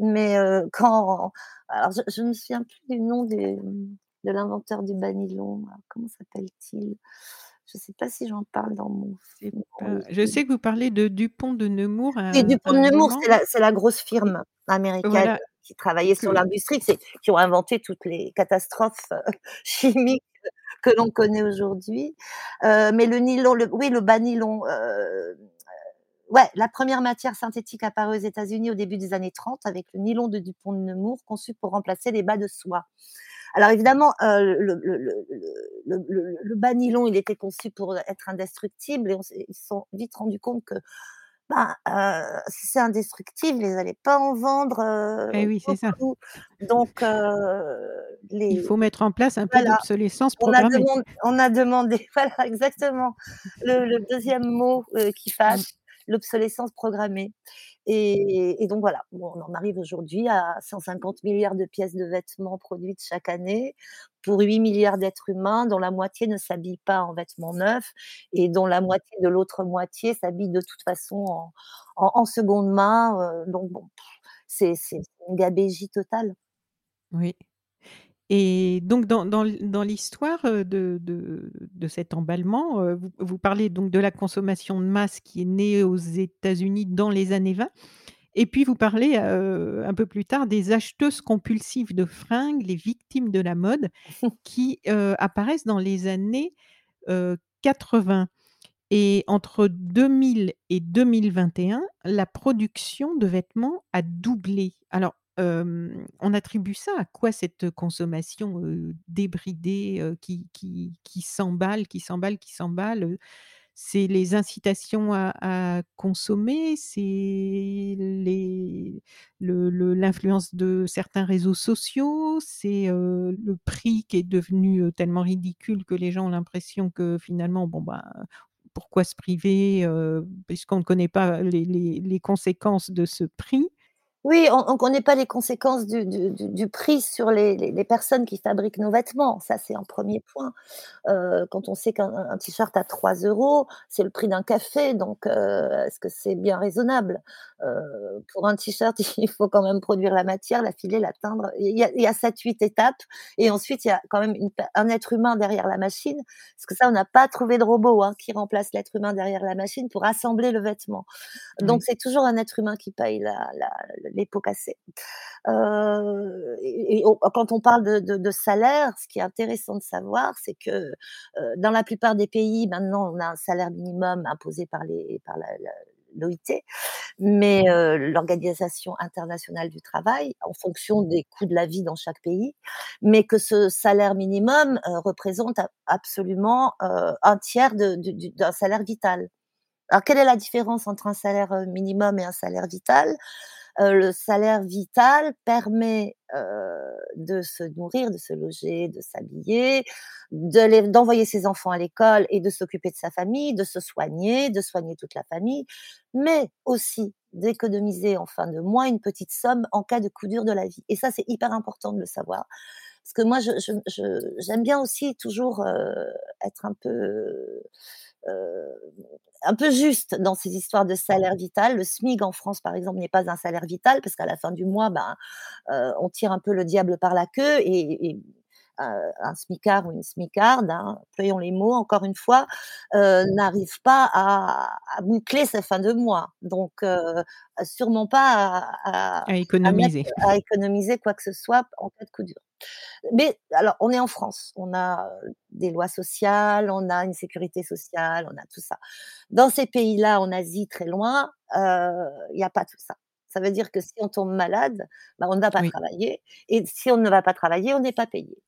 [SPEAKER 2] Mais quand alors je je me souviens plus du nom du, mmh, de l'inventeur du bas nylon, là, comment s'appelle-t-il? Je sais pas si j'en parle dans mon
[SPEAKER 1] C'est je sais que vous parlez de Dupont de Nemours à
[SPEAKER 2] Dupont de Nemours, c'est la c'est la grosse firme américaine
[SPEAKER 1] voilà
[SPEAKER 2] qui travaillait sur l'industrie, c'est qui ont inventé toutes les catastrophes, heu, chimiques que l'on connaît aujourd'hui. Heu, mais le nylon, le oui, le bas nylon, heu, ouais, la 1re matière synthétique apparue aux États-Unis au début des années 30 avec le nylon de Dupont de Nemours, conçu pour remplacer les bas de soie. Alors évidemment, heu, le le le le le bas nylon, il était conçu pour être indestructible et on s'est ils se sont vite rendus compte que, ben, heu, si c'est indestructible, ils allaient pas en vendre, heu,
[SPEAKER 1] eh oui, c'est ça.
[SPEAKER 2] Donc
[SPEAKER 1] Il
[SPEAKER 2] les
[SPEAKER 1] faut mettre en place un peu
[SPEAKER 2] voilà,
[SPEAKER 1] d'obsolescence
[SPEAKER 2] on a on a demandé voilà exactement le le 2e mot, heu, qui fâche. L'obsolescence programmée et et donc voilà, bon, on en arrive aujourd'hui à 150 000 000 de pièces de vêtements produites chaque année pour 8 000 000 d'êtres humains dont la moitié ne s'habille pas en vêtements neufs et dont la moitié de l'autre moitié s'habille de toute façon en en en seconde main, heu, donc bon, c'est une gabegie totale.
[SPEAKER 1] Oui. Et donc dans dans l'histoire, heu, de de de cet emballement, heu, vous vous parlez donc de la consommation de masse qui est née aux États-Unis dans les années 20 et puis vous parlez, heu, un peu plus tard des acheteuses compulsives de fringues, les victimes de la mode qui, apparaissent dans les années, heu, 80 et entre 2000 et 2021, la production de vêtements a doublé. Alors, on attribue ça à quoi cette consommation, débridée, qui s'emballe, qui s'emballe, qui s'emballe? C'est les incitations à consommer? C'est l'influence de certains réseaux sociaux? C'est, le prix qui est devenu, tellement ridicule que les gens ont l'impression que finalement, bon, bah, pourquoi se priver, puisqu'on ne connaît pas les conséquences de ce prix?
[SPEAKER 2] Oui, on on connaît pas les conséquences du du du du prix sur les les les personnes qui fabriquent nos vêtements. Ça, c'est un 1er point. Heu, quand on sait qu'un un un t-shirt à 3 €, c'est le prix d'un café, donc heu, est-ce que c'est bien raisonnable? Heu, pour un t-shirt, il faut quand même produire la matière, la filer, la teindre. Il y a il y a 7-8 étapes et ensuite il y a quand même une un être humain derrière la machine, parce que ça, on n'a pas trouvé de robot, hein, qui remplace l'être humain derrière la machine pour assembler le vêtement. Donc c'est toujours un être humain qui paye la la les pots cassés. Quand on parle de salaire, ce qui est intéressant de savoir, c'est que, heu, dans la plupart des pays, maintenant, on a un salaire minimum imposé par les par la l'OIT, mais heu, l'Organisation internationale du travail, en fonction des coûts de la vie dans chaque pays, mais que ce salaire minimum, heu, représente absolument, heu, 1/3 de du du d'un salaire vital. Alors quelle est la différence entre un salaire, minimum et un salaire vital? Heu, le salaire vital permet, heu, de se nourrir, de se loger, de s'habiller, d'envoyer ses enfants à l'école et de s'occuper de sa famille, de se soigner, de soigner toute la famille, mais aussi d'économiser en fin de mois une petite somme en cas de coup dur de la vie et ça, c'est hyper important de le savoir. Parce que moi, j'aime bien aussi toujours, heu, être un peu, un peu juste dans ces histoires de salaire vital. Le SMIC en France, par exemple, n'est pas un salaire vital parce qu'à la fin du mois, ben, heu, on tire un peu le diable par la queue et et heu, un smicard ou une smicarde, hein, employons les mots encore une fois, n'arrive pas à à boucler ses fins de mois. Donc sûrement pas à à
[SPEAKER 1] À
[SPEAKER 2] à mettre
[SPEAKER 1] économiser.
[SPEAKER 2] à économiser quoi que ce soit en cas de coup dur. Mais alors, on est en France, on a, des lois sociales, on a une sécurité sociale, on a tout ça. Dans ces pays-là, en Asie, très loin, il y a pas tout ça. Ça veut dire que si on tombe malade, bah, on ne va pas
[SPEAKER 1] Oui.
[SPEAKER 2] travailler et si on ne va pas travailler, on n'est pas payé.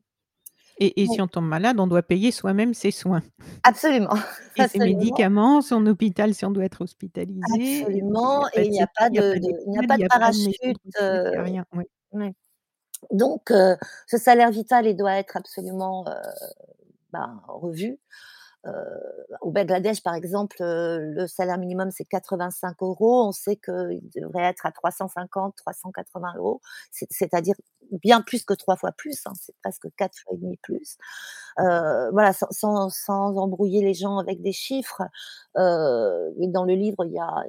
[SPEAKER 1] Et et si on tombe malade, on doit payer soi-même ses soins
[SPEAKER 2] Absolument,
[SPEAKER 1] et ses médicaments, son hôpital si on doit être hospitalisé
[SPEAKER 2] Absolument et il y a
[SPEAKER 1] a
[SPEAKER 2] n'y a
[SPEAKER 1] a pas de
[SPEAKER 2] parachute,
[SPEAKER 1] rien, oui.
[SPEAKER 2] ouais. Donc heu, ce salaire vital, doit être absolument, heu, ben, revu. Heu, au Bangladesh, par exemple, le salaire minimum, c'est 85 €. On sait qu'il devrait être à 350-380 €. C'est c'est-à-dire bien plus que 3 fois plus, hein, c'est presque 4 fois et demi plus. Voilà, sans embrouiller les gens avec des chiffres, dans le livre, il y a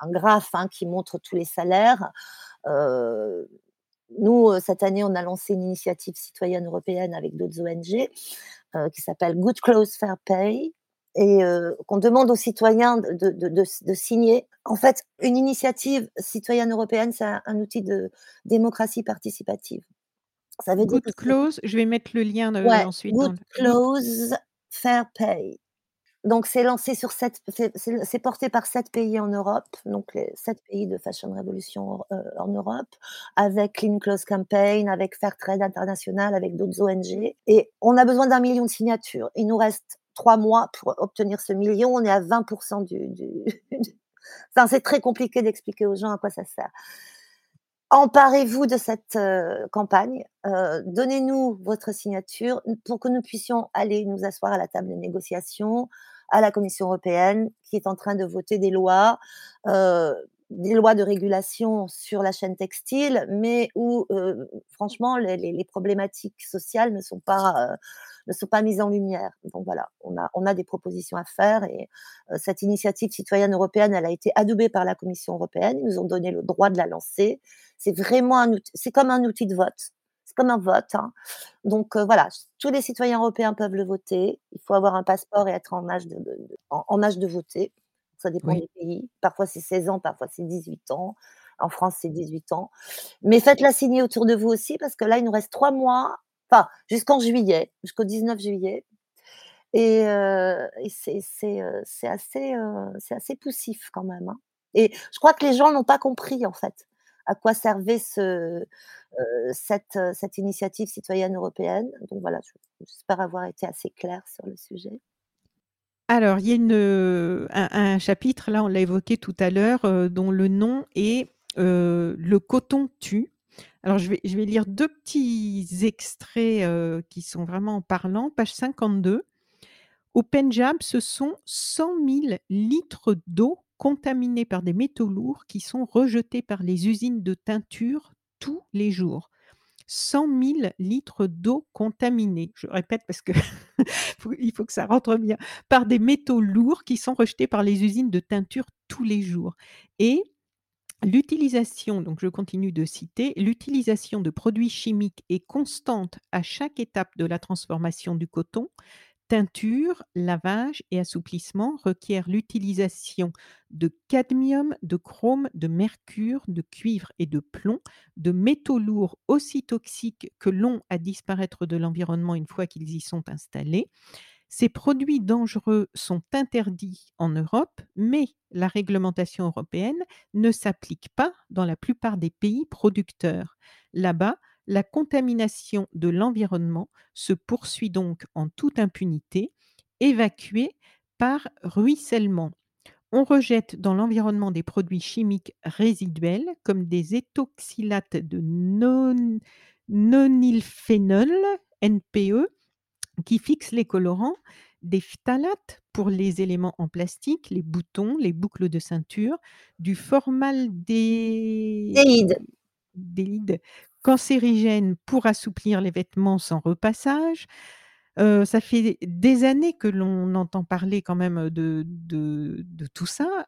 [SPEAKER 2] un graphe, hein, qui montre tous les salaires. Heu, nous, heu, cette année, on a lancé une initiative citoyenne européenne avec d'autres ONG, heu, qui s'appelle Good Clothes Fair Pay et qu'on demande aux citoyens de de de de s de signer. En fait, une initiative citoyenne européenne, c'est un un outil de démocratie participative. Ça veut dire que
[SPEAKER 1] Good
[SPEAKER 2] si
[SPEAKER 1] close, je vais mettre le lien,
[SPEAKER 2] Ouais,
[SPEAKER 1] ensuite dans
[SPEAKER 2] Good
[SPEAKER 1] le good
[SPEAKER 2] Clothes Fair Pay. Donc c'est lancé sur 7 c'est porté par 7 pays en Europe, donc les 7 pays de Fashion Revolution, en Europe, avec Clean Clothes Campaign, avec Fairtrade International, avec d'autres ONG et on a besoin d'1 000 000 de signatures. Il nous reste 3 mois pour obtenir ce 1 000 000, on est à 20 % du enfin, c'est très compliqué d'expliquer aux gens à quoi ça sert. emparez-vous de cette, heu, campagne, heu, donnez-nous votre signature pour que nous puissions aller nous asseoir à la table de négociation, à la Commission européenne qui est en train de voter des lois, heu, des lois de régulation sur la chaîne textile, mais où, heu, franchement les problématiques sociales ne sont pas, heu, ne sont pas mises en lumière. Donc voilà, on a on a des propositions à faire et cette initiative citoyenne européenne, elle a été adoubée par la Commission européenne. Ils nous ont donné le droit de la lancer. C'est vraiment un c'est comme un outil de vote. C'est comme un vote, hein. Donc heu, voilà, tous les citoyens européens peuvent le voter. Il faut avoir un passeport et être en âge de de de en en âge de voter. Ça dépend
[SPEAKER 1] Oui.
[SPEAKER 2] des pays. Parfois c'est 16 ans, parfois c'est 18 ans. En France, c'est 18 ans. Mais faites-la signer autour de vous aussi parce que là, il nous reste 3 mois, enfin jusqu'en juillet, jusqu'au 19 juillet et heu et c'est c'est assez, c'est assez poussif quand même, hein et je crois que les gens n'ont pas compris en fait, à quoi servait ce, heu, cette, initiative citoyenne européenne. Donc voilà, je j'espère avoir été assez claire sur le sujet.
[SPEAKER 1] Alors, il y a heu, un chapitre, là, on l'a évoqué tout à l'heure, heu, dont le nom est, «Le coton tue». Alors je vais je vais lire 2 petits extraits, qui sont vraiment parlants. Page 52. Au Pendjab, ce sont 100 000 litres d'eau contaminée par des métaux lourds qui sont rejetés par les usines de teinture tous les jours. 100 000 litres d'eau contaminée. Je répète parce que il faut que ça rentre bien. Par des métaux lourds qui sont rejetés par les usines de teinture tous les jours et l'utilisation, donc je continue de citer, l'utilisation de produits chimiques est constante à chaque étape de la transformation du coton. Teinture, lavage et assouplissement requièrent l'utilisation de cadmium, de chrome, de mercure, de cuivre et de plomb, de métaux lourds aussi toxiques que longs à disparaître de l'environnement une fois qu'ils y sont installés. Ces produits dangereux sont interdits en Europe, mais la réglementation européenne ne s'applique pas dans la plupart des pays producteurs. Là-bas, la contamination de l'environnement se poursuit donc en toute impunité, évacuée par ruissellement. On rejette dans l'environnement des produits chimiques résiduels comme des étoxylates de non nonylphénol, NPE, qui fixent les colorants, des phtalates pour les éléments en plastique, les boutons, les boucles de ceinture, du formaldé
[SPEAKER 2] Déhyde.
[SPEAKER 1] déhyde cancérigène pour assouplir les vêtements sans repassage. Heu, ça fait des années que l'on entend parler quand même de de tout ça.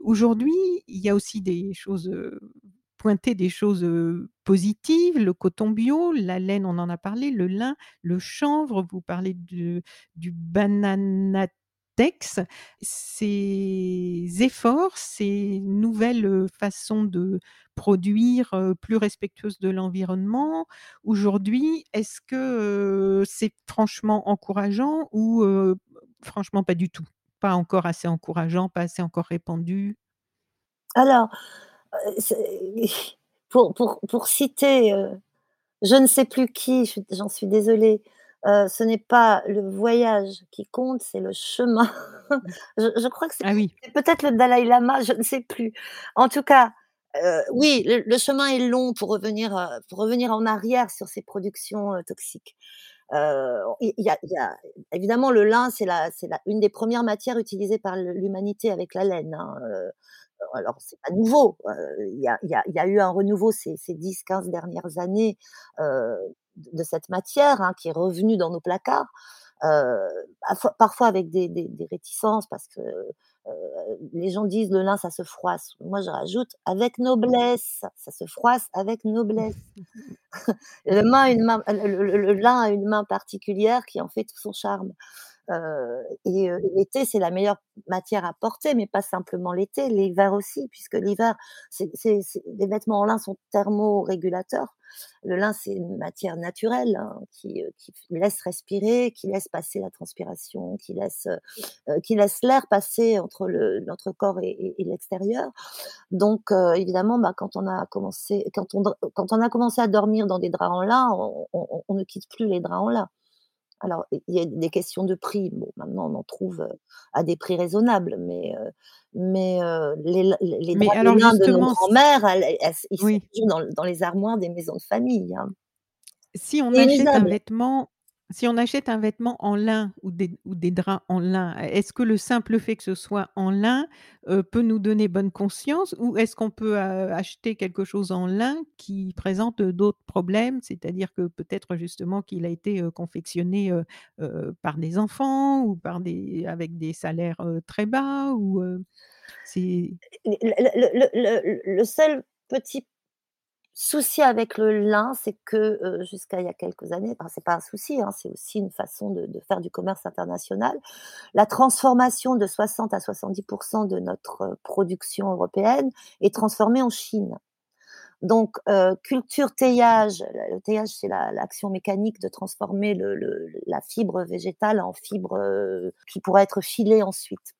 [SPEAKER 1] Aujourd'hui, il y a aussi des choses, heu, pointer des choses, positives, le coton bio, la laine, on en a parlé, le lin, le chanvre, vous parlez de du Ces efforts, ces nouvelles, façons de produire, plus respectueuses de l'environnement, aujourd'hui, est-ce que, c'est franchement encourageant ou, franchement pas du tout? Pas encore assez encourageant, pas assez encore répandu?
[SPEAKER 2] Alors, pour pour pour citer, je ne sais plus qui, j'en suis désolée, heu, ce n'est pas le voyage qui compte, c'est le chemin.
[SPEAKER 1] Mmh.
[SPEAKER 2] Je je crois que c'est
[SPEAKER 1] Ah oui.
[SPEAKER 2] c'est peut-être le Dalaï Lama, je ne sais plus. En tout cas, heu, oui, le le chemin est long pour revenir, heu, pour revenir en arrière sur ces productions, toxiques. Il y a il y a évidemment le lin, c'est la c'est la une des premières matières utilisées par l'humanité avec la laine, hein, alors c'est pas nouveau, il y a y a y a eu un renouveau ces ces 10-15 dernières années, de cette matière, hein, qui est revenue dans nos placards, heu, parfois avec des des des réticences parce que, heu, les gens disent: «Le lin, ça se froisse». Moi, je rajoute: «Avec noblesse, ça se froisse avec noblesse». Le main a une main le le le le lin a une main particulière qui en fait tout son charme. Heu et heu, l'été, c'est la meilleure matière à porter, mais pas simplement l'été, l'hiver aussi, puisque l'hiver, les vêtements en lin sont thermorégulateurs. Le lin, c'est une matière naturelle, hein, qui, qui laisse respirer, qui laisse passer la transpiration, qui laisse, l'air passer entre notre corps et l'extérieur. Donc évidemment, bah, quand on a commencé quand on a commencé à dormir dans des draps en lin, on ne quitte plus les draps en lin. Alors, il y a des questions de prix. Bon, maintenant, on en trouve, à des prix raisonnables, mais mais les les
[SPEAKER 1] Mais
[SPEAKER 2] de
[SPEAKER 1] alors
[SPEAKER 2] lin de nos grands-mères, ils sont
[SPEAKER 1] oui.
[SPEAKER 2] dans dans les armoires des maisons de famille, hein.
[SPEAKER 1] Si on achète un vêtement si on achète un vêtement en lin ou des draps en lin, est-ce que le simple fait que ce soit en lin, heu, peut nous donner bonne conscience? Ou est-ce qu'on peut, heu, acheter quelque chose en lin qui présente, d'autres problèmes? C'est-à-dire que peut-être justement qu'il a été, heu, confectionné, par des enfants ou par des avec des salaires, très bas ou c'est
[SPEAKER 2] le le seul petit souci avec le lin, c'est que, heu, jusqu'à il y a quelques années, enfin, c'est pas un souci, hein, c'est aussi une façon de de faire du commerce international. La transformation de 60 à 70% de notre production européenne est transformée en Chine. Donc heu, culture teillage, le teillage, c'est la l'action mécanique de transformer le le la fibre végétale en fibre, heu, qui pourra être filée ensuite.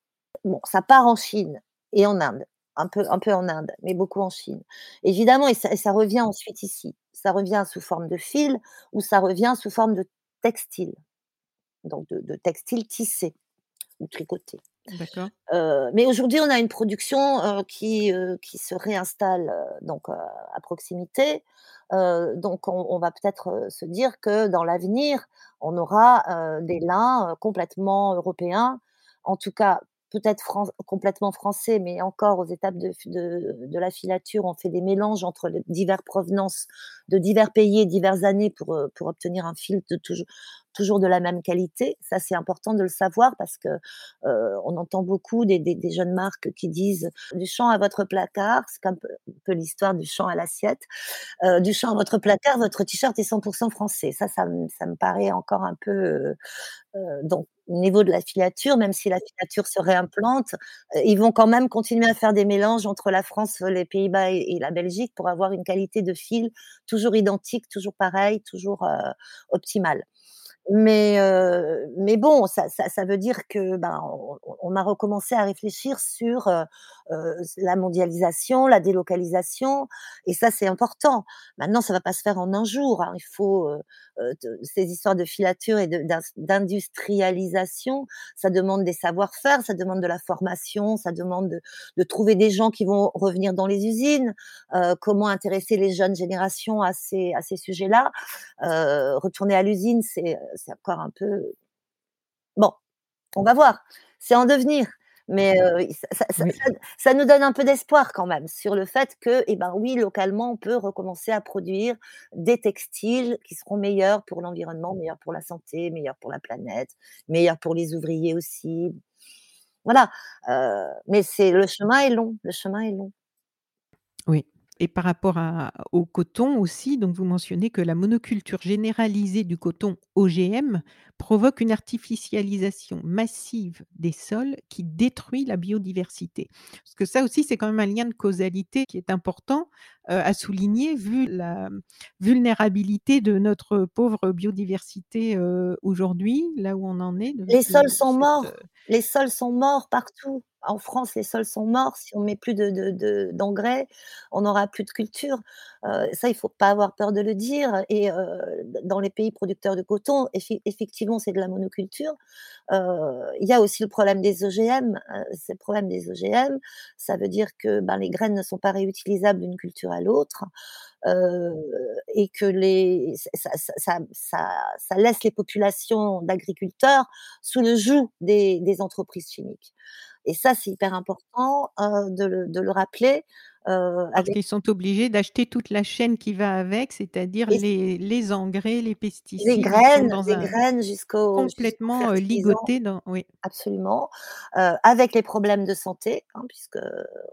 [SPEAKER 2] Bon, ça part en Chine et en Inde, un peu un peu en Inde, mais beaucoup en Chine. Évidemment et ça et ça revient ensuite ici. Ça revient sous forme de fil ou ça revient sous forme de textile, donc de de textile tissé ou tricoté.
[SPEAKER 1] D'accord.
[SPEAKER 2] Heu, mais aujourd'hui, on a une production, heu, qui, heu, qui se réinstalle, donc à proximité. Donc on on va peut-être, se dire que dans l'avenir, on aura, des lins, heu, complètement européens, en tout cas peut-être complètement français, mais encore aux étapes de la filature, on fait des mélanges entre les divers provenances de divers pays et diverses années pour, pour obtenir un fil toujours de la même qualité. Ça, c'est important de le savoir parce que, heu, on entend beaucoup des jeunes marques qui disent: «Du champ à votre placard», c'est un peu l'histoire du champ à l'assiette. Heu, «Du champ à votre placard, votre t-shirt est 100 français». Ça, ça me paraît encore un peu, donc niveau de la filature, même si la filature se réimplante, heu, ils vont quand même continuer à faire des mélanges entre la France, les Pays-Bas et la Belgique pour avoir une qualité de fil toujours identique, toujours pareil, toujours, heu, optimale. Mais heu, mais bon, ça ça ça veut dire que, ben, on on a recommencé à réfléchir sur, heu heu, la mondialisation, la délocalisation et ça, c'est important. Maintenant, ça va pas se faire en un jour, hein. Il faut, heu, de ces histoires de filature et d'industrialisation, ça demande des savoir-faire, ça demande de la formation, ça demande de de trouver des gens qui vont revenir dans les usines. Heu, comment intéresser les jeunes générations à ces à ces sujets-là? Retourner à l'usine, c'est, c'est encore un peu bon, on va voir, c'est en devenir, mais heu, ça ça ça
[SPEAKER 1] Oui.
[SPEAKER 2] ça ça nous donne un peu d'espoir quand même sur le fait que, eh ben, oui, localement, on peut recommencer à produire des textiles qui seront meilleurs pour l'environnement, meilleurs pour la santé, meilleurs pour la planète, meilleurs pour les ouvriers aussi. Voilà, heu, mais c'est le chemin est long, le chemin est long.
[SPEAKER 1] Oui et par rapport au coton aussi, donc vous mentionnez que la monoculture généralisée du coton OGM provoque une artificialisation massive des sols qui détruit la biodiversité. Parce que ça aussi, c'est quand même un lien de causalité qui est important, à souligner vu la vulnérabilité de notre pauvre biodiversité, heu, aujourd'hui, là où on en est
[SPEAKER 2] Les sols sont
[SPEAKER 1] cette,
[SPEAKER 2] morts, les sols sont morts partout. En France, les sols sont morts. Si on met plus de de de d'engrais, on n'aura plus de culture. Ça, il faut pas avoir peur de le dire et dans les pays producteurs de coton, effe effectivement, c'est de la monoculture. Il y a aussi le problème des OGM, c'est le problème des OGM. Ça veut dire que, ben, les graines ne sont pas réutilisables d'une culture à l'autre, et que les ça ça ça laisse les populations d'agriculteurs sous le joug des entreprises chimiques. Et ça, c'est hyper important, de le rappeler, avec
[SPEAKER 1] qu'ils sont obligés d'acheter toute la chaîne qui va avec, c'est-à-dire les les engrais, les pesticides, ils
[SPEAKER 2] graines les
[SPEAKER 1] un
[SPEAKER 2] graines jusqu'aux
[SPEAKER 1] complètement, ligotés dans oui.
[SPEAKER 2] Absolument, heu, avec les problèmes de santé, hein, puisque,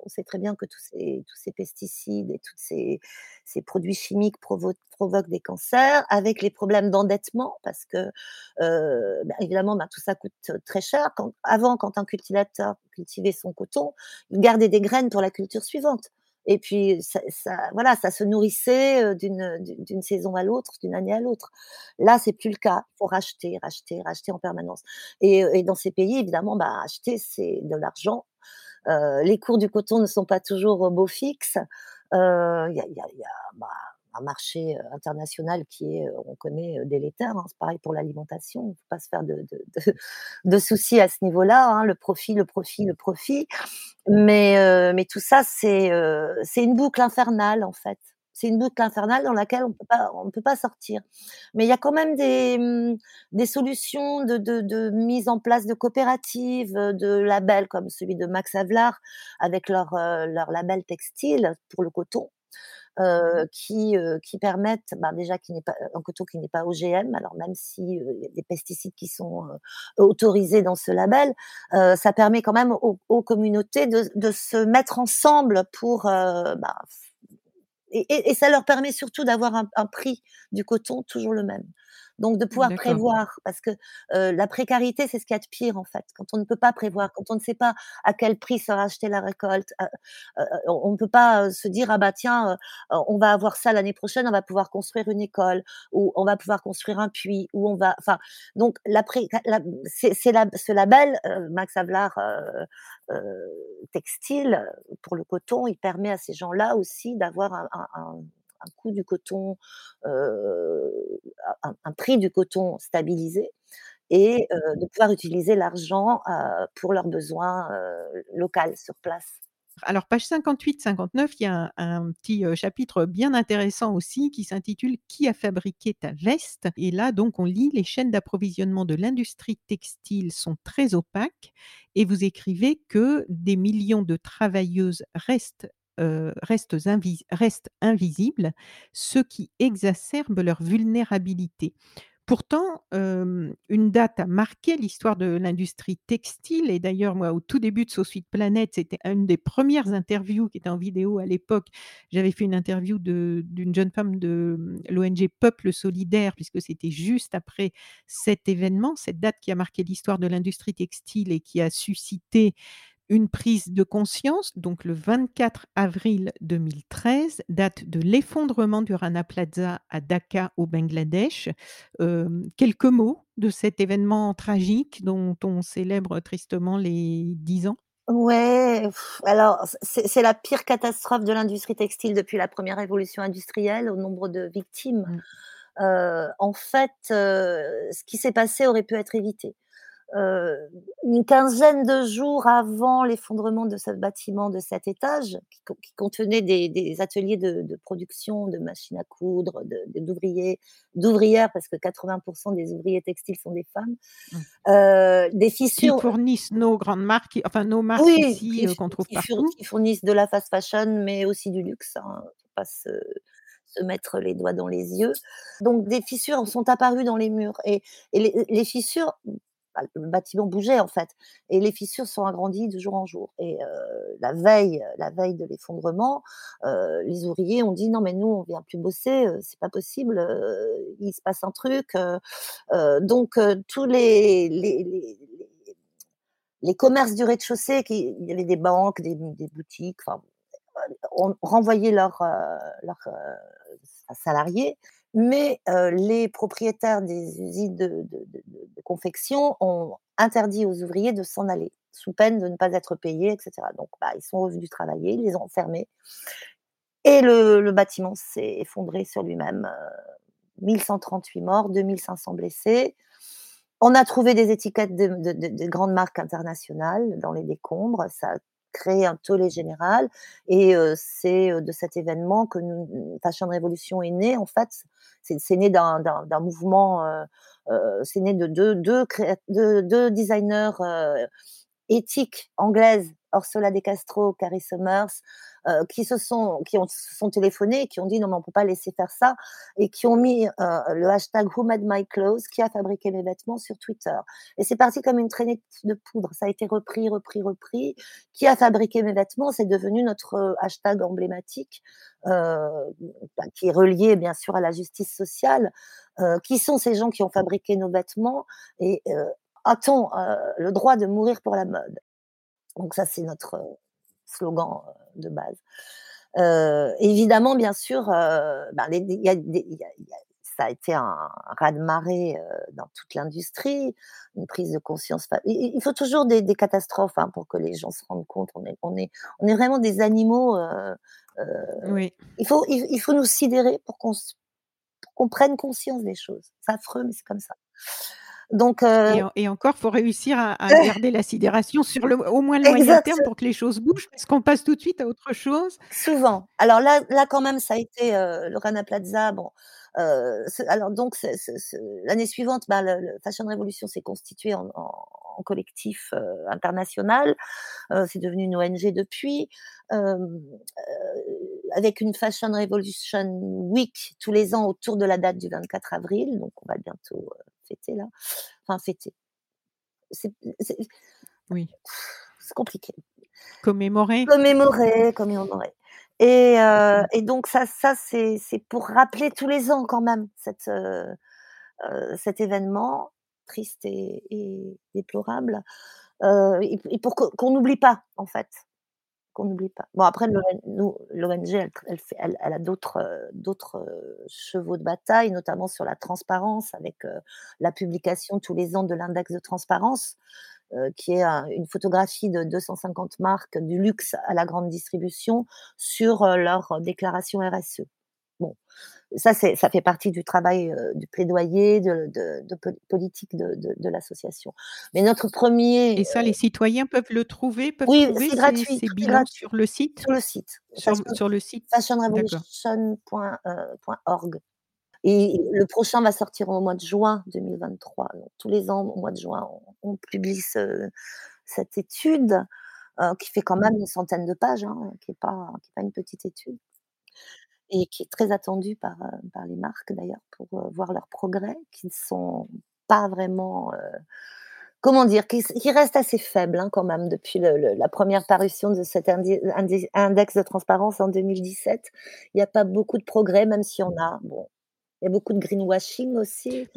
[SPEAKER 2] on sait très bien que tous ces tous ces pesticides et toutes ces ces produits chimiques provo provoquent des cancers, avec les problèmes d'endettement parce que, bah, évidemment, bah, tout ça coûte très cher. Quand avant, quand un cultivateur cultivait son coton, il gardait des graines pour la culture suivante et puis ça ça voilà, ça se nourrissait, d'une d'u d'une saison à l'autre, d'une année à l'autre. Là, c'est plus le cas. Il faut racheter, racheter, racheter en permanence et et dans ces pays, évidemment, bah, acheter, c'est de l'argent. Heu, les cours du coton ne sont pas toujours au beau fixe. Il y a y a y a, bah, un marché, international qui est, on connaît, délétère, hein. C'est pareil pour l'alimentation, il ne faut pas se faire de de de de soucis à ce niveau-là, hein. Le profit, le profit, le profit. Mais mais tout ça, c'est, c'est une boucle infernale, en fait. C'est une boucle infernale dans laquelle on peut pas on peut pas sortir. Mais il y a quand même des, mmh, des solutions de de de mise en place de coopératives, de labels comme celui de Max Havelaar avec leur, leur label textile pour le coton. Heu, qui, heu, qui permettent, bah, déjà qui n'est pas un coton qui n'est pas OGM, alors même si, il y a des pesticides qui sont, autorisés dans ce label, heu, ça permet quand même aux aux communautés de de se mettre ensemble pour, bah, et et ça leur permet surtout d'avoir un un prix du coton toujours le même. Donc de pouvoir prévoir parce que, heu, la précarité, c'est ce qu'il y a de pire, en fait. Quand on ne peut pas prévoir, quand on ne sait pas à quel prix sera achetée la récolte, heu, on ne peut pas, se dire: «Ah bah tiens, on va avoir ça l'année prochaine, on va pouvoir construire une école ou on va pouvoir construire un puits ou on va» enfin, donc la pré la c'est la ce label, Max Havelaar, textile, pour le coton, il permet à ces gens-là aussi d'avoir un un un un coût du coton, un un prix du coton stabilisé et heu, de pouvoir utiliser l'argent, pour leurs besoins, local, sur place.
[SPEAKER 1] Alors page 58-59, il y a un un petit, chapitre bien intéressant aussi qui s'intitule «Qui a fabriqué ta veste?» et là donc on lit: «Les chaînes d'approvisionnement de l'industrie textile sont très opaques» et vous écrivez que des millions de travailleuses restent, heu, restent invis restent invisibles, ce qui exacerbe leur vulnérabilité. Pourtant, hem, une date a marqué l'histoire de l'industrie textile et d'ailleurs, moi, au tout début de Sauce Suite Planète, c'était une des premières interviews qui était en vidéo à l'époque. J'avais fait une interview d'une jeune femme de, mmh, l'ONG Peuple solidaire, puisque c'était juste après cet événement, cette date qui a marqué l'histoire de l'industrie textile et qui a suscité une prise de conscience, donc le 24 avril 2013, date de l'effondrement du Rana Plaza à Dacca au Bangladesh. Quelques mots de cet événement tragique dont on célèbre tristement les 10 ans?
[SPEAKER 2] Ouais, alors c'est la pire catastrophe de l'industrie textile depuis la première révolution industrielle au nombre de victimes.
[SPEAKER 1] Mmh.
[SPEAKER 2] En fait, ce qui s'est passé aurait pu être évité. Heu, une quinzaine de jours avant l'effondrement de ce bâtiment de 7 étages qui con qui contenait des des ateliers de de production de machines à coudre, d'ouvriers, d'ouvrières parce que 80 des ouvriers textiles sont des femmes.
[SPEAKER 1] Mmh.
[SPEAKER 2] Heu, des
[SPEAKER 1] Qui
[SPEAKER 2] fissures
[SPEAKER 1] fournissent nos grandes marques, enfin nos marques
[SPEAKER 2] oui,
[SPEAKER 1] ici,
[SPEAKER 2] qui f
[SPEAKER 1] qu'on trouve
[SPEAKER 2] qui
[SPEAKER 1] partout.
[SPEAKER 2] qui fournissent de la fast fashion, mais aussi du luxe, hein, faut pas se se mettre les doigts dans les yeux. Donc des fissures sont apparues dans les murs et et les les fissures le bâtiment bougeait en fait et les fissures sont agrandies de jour en jour et la veille la veille de l'effondrement, les ouvriers ont dit: «Non mais nous on vient plus bosser, heu, c'est pas possible, il se passe un truc», donc tous les les les commerces du rez-de-chaussée il y avait des banques, des boutiques, enfin ont renvoyé leurs, heu, salariés, mais les propriétaires des usines de confection ont interdit aux ouvriers de s'en aller, sous peine de ne pas être payés et cetera. Donc bah, ils sont revenus travailler, ils les ont enfermés et le bâtiment s'est effondré sur lui-même, heu, 1 138 morts, 2 500 blessés. On a trouvé des étiquettes de de de de grandes marques internationales dans les décombres, créé un tollé général et heu, c'est, heu, de cet événement que nous Fashion Revolution est né en fait. C'est né d'un mouvement, c'est né de 2- 2 créat 2- 2 designers, éthiques anglaises, Orsola De Castro, Carrie Somers, heu, qui se sont qui ont se sont téléphonés qui ont dit: «Non mais on peut pas laisser faire ça» et qui ont mis, heu, le hashtag Who made my clothes? Qui a fabriqué mes vêtements? Sur Twitter et c'est parti comme une traînée de poudre. Ça a été repris, repris, repris. Qui a fabriqué mes vêtements? C'est devenu notre hashtag emblématique, bah, qui est relié bien sûr à la justice sociale. Qui sont ces gens qui ont fabriqué nos vêtements et a-t-on, le droit de mourir pour la mode? Donc ça, c'est notre slogan, heu, de base. Heu, évidemment, bien sûr, heu, ben les y a des il y a il y a ça a été un raz-de-marée, dans toute l'industrie, une prise de conscience il il faut toujours des des catastrophes, hein, pour que les gens se rendent compte. On est on est on est vraiment des animaux,
[SPEAKER 1] Oui.
[SPEAKER 2] il faut il il faut nous sidérer pour qu'on pour qu'on prenne conscience des choses. C'est affreux, mais c'est comme ça. Donc heu
[SPEAKER 1] Et en et encore, faut réussir à à garder la sidération sur le au moins le moyen
[SPEAKER 2] exact.
[SPEAKER 1] terme pour que les choses bougent, parce qu'on passe tout de suite à autre chose.
[SPEAKER 2] Souvent. Alors là là quand même ça a été, heu, le Rana Plaza, bon, ce alors donc l'année suivante, bah, le le Fashion Revolution s'est constitué en en en collectif, heu, international. Heu, c'est devenu une ONG depuis. Heu, avec une Fashion Revolution Week tous les ans autour de la date du 24 avril, donc on va bientôt, fêter là. Enfin fêter. C'est c'est
[SPEAKER 1] Oui.
[SPEAKER 2] c'est compliqué.
[SPEAKER 1] Commémorer?
[SPEAKER 2] Commémorer, commémorer et heu
[SPEAKER 1] Mmh.
[SPEAKER 2] et donc ça ça c'est c'est pour rappeler tous les ans quand même cette, heu heu, cet événement triste et et déplorable, et et pour qu'on n'oublie pas, en fait, qu'on n'oublie pas. Bon après l'ONG elle a d'autres, d'autres, heu, chevaux de bataille, notamment sur la transparence avec, heu, la publication tous les ans de l'index de transparence, qui est un une photographie de 250 marques du luxe à la grande distribution sur, leur déclaration RSE. Bon, ça c'est ça fait partie du travail, heu, du plaidoyer de de de pol politique de de l'association. Mais notre 1er,
[SPEAKER 1] Et ça, les citoyens peuvent le trouver peuvent
[SPEAKER 2] oui,
[SPEAKER 1] trouver
[SPEAKER 2] c'est
[SPEAKER 1] ces
[SPEAKER 2] gratuit,
[SPEAKER 1] ces bilans
[SPEAKER 2] gratuit
[SPEAKER 1] sur le site?
[SPEAKER 2] sur le site
[SPEAKER 1] Sur
[SPEAKER 2] fashion
[SPEAKER 1] sur le site? D'accord.
[SPEAKER 2] fashionrevolution point, heu, point org et le prochain va sortir au mois de juin 2023. Donc tous les ans au mois de juin, on on publie ce cette étude, qui fait quand même une centaine de pages, hein, qui est pas qui est pas une petite étude et qui est très attendue par, heu, par les marques d'ailleurs pour, heu, voir leurs progrès qui ne sont pas vraiment, heu, comment dire? Qui qui restent assez faibles, hein, quand même depuis la première parution de cet index de transparence en 2017. Il y a pas beaucoup de progrès, même s'il y en a. Bon, il y a beaucoup de greenwashing aussi.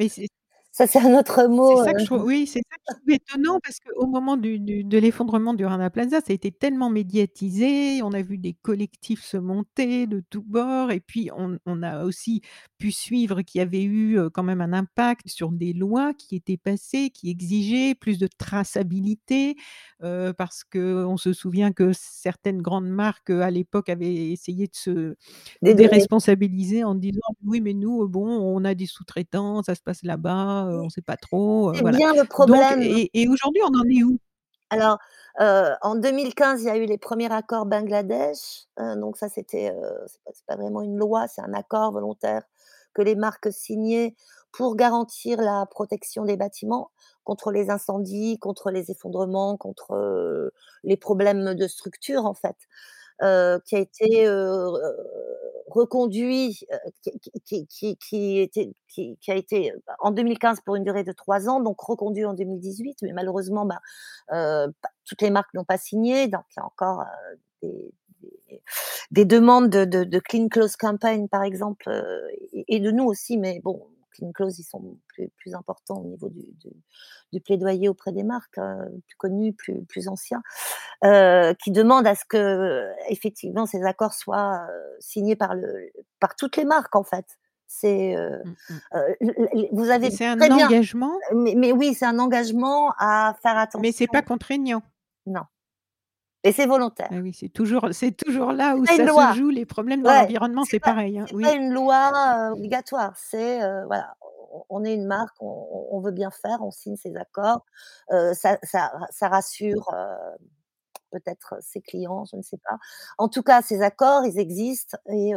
[SPEAKER 2] Ça, c'est un autre mot,
[SPEAKER 1] ça que je trouve oui, c'est ça que je trouve étonnant parce qu'au moment du du de l'effondrement du Rana Plaza, ça a été tellement médiatisé. On a vu des collectifs se monter de tous bords et puis on on a aussi pu suivre qu'il y avait eu, heu, quand même un impact sur des lois qui étaient passées, qui exigeaient plus de traçabilité, heu, parce qu'on se souvient que certaines grandes marques, heu, à l'époque avaient essayé de se déresponsabiliser en disant: «Oui, mais nous, bon, on a des sous-traitants, ça se passe là-bas, heu, on sait pas trop», heu,
[SPEAKER 2] C'est
[SPEAKER 1] voilà.
[SPEAKER 2] bien le
[SPEAKER 1] Donc
[SPEAKER 2] problème.
[SPEAKER 1] et et aujourd'hui, on en est où?
[SPEAKER 2] Alors, heu, en 2015, il y a eu les premiers accords Bangladesh, heu, donc ça c'était, heu, c'est pas vraiment une loi, c'est un accord volontaire que les marques signaient pour garantir la protection des bâtiments contre les incendies, contre les effondrements, contre, heu, les problèmes de structure en fait, heu, qui a été, heu, reconduit, heu, qui a été, bah, en 2015 pour une durée de 3 ans, donc reconduit en 2018, mais malheureusement, bah, toutes les marques n'ont pas signé, donc il y a encore, des des des demandes de clean clothes campaign par exemple, et et de nous aussi, mais bon, clean clothes, ils sont plus plus importants au niveau du du du plaidoyer auprès des marques, heu, plus connues, plus plus anciens, heu, qui demandent à ce qu'effectivement ces accords soient, heu, signés par le par toutes les marques en fait. C'est, heu
[SPEAKER 1] Mmh mh.
[SPEAKER 2] heu, l l vous avez
[SPEAKER 1] c'est un
[SPEAKER 2] bien
[SPEAKER 1] engagement,
[SPEAKER 2] mais mais oui, c'est un engagement à faire
[SPEAKER 1] mais c'est pas
[SPEAKER 2] attention.
[SPEAKER 1] contraignant.
[SPEAKER 2] Non et c'est volontaire.
[SPEAKER 1] Ah oui, c'est toujours c'est toujours là où ça se
[SPEAKER 2] loi.
[SPEAKER 1] joue, les problèmes dans
[SPEAKER 2] Ouais,
[SPEAKER 1] l'environnement,
[SPEAKER 2] c'est
[SPEAKER 1] pareil, hein,
[SPEAKER 2] c'est pas une loi, heu, obligatoire. C'est, heu, voilà, on est une marque, on on veut bien faire, on signe ces accords, heu, ça ça ça rassure, peut-être ses clients, je ne sais pas. En tout cas, ces accords, ils existent et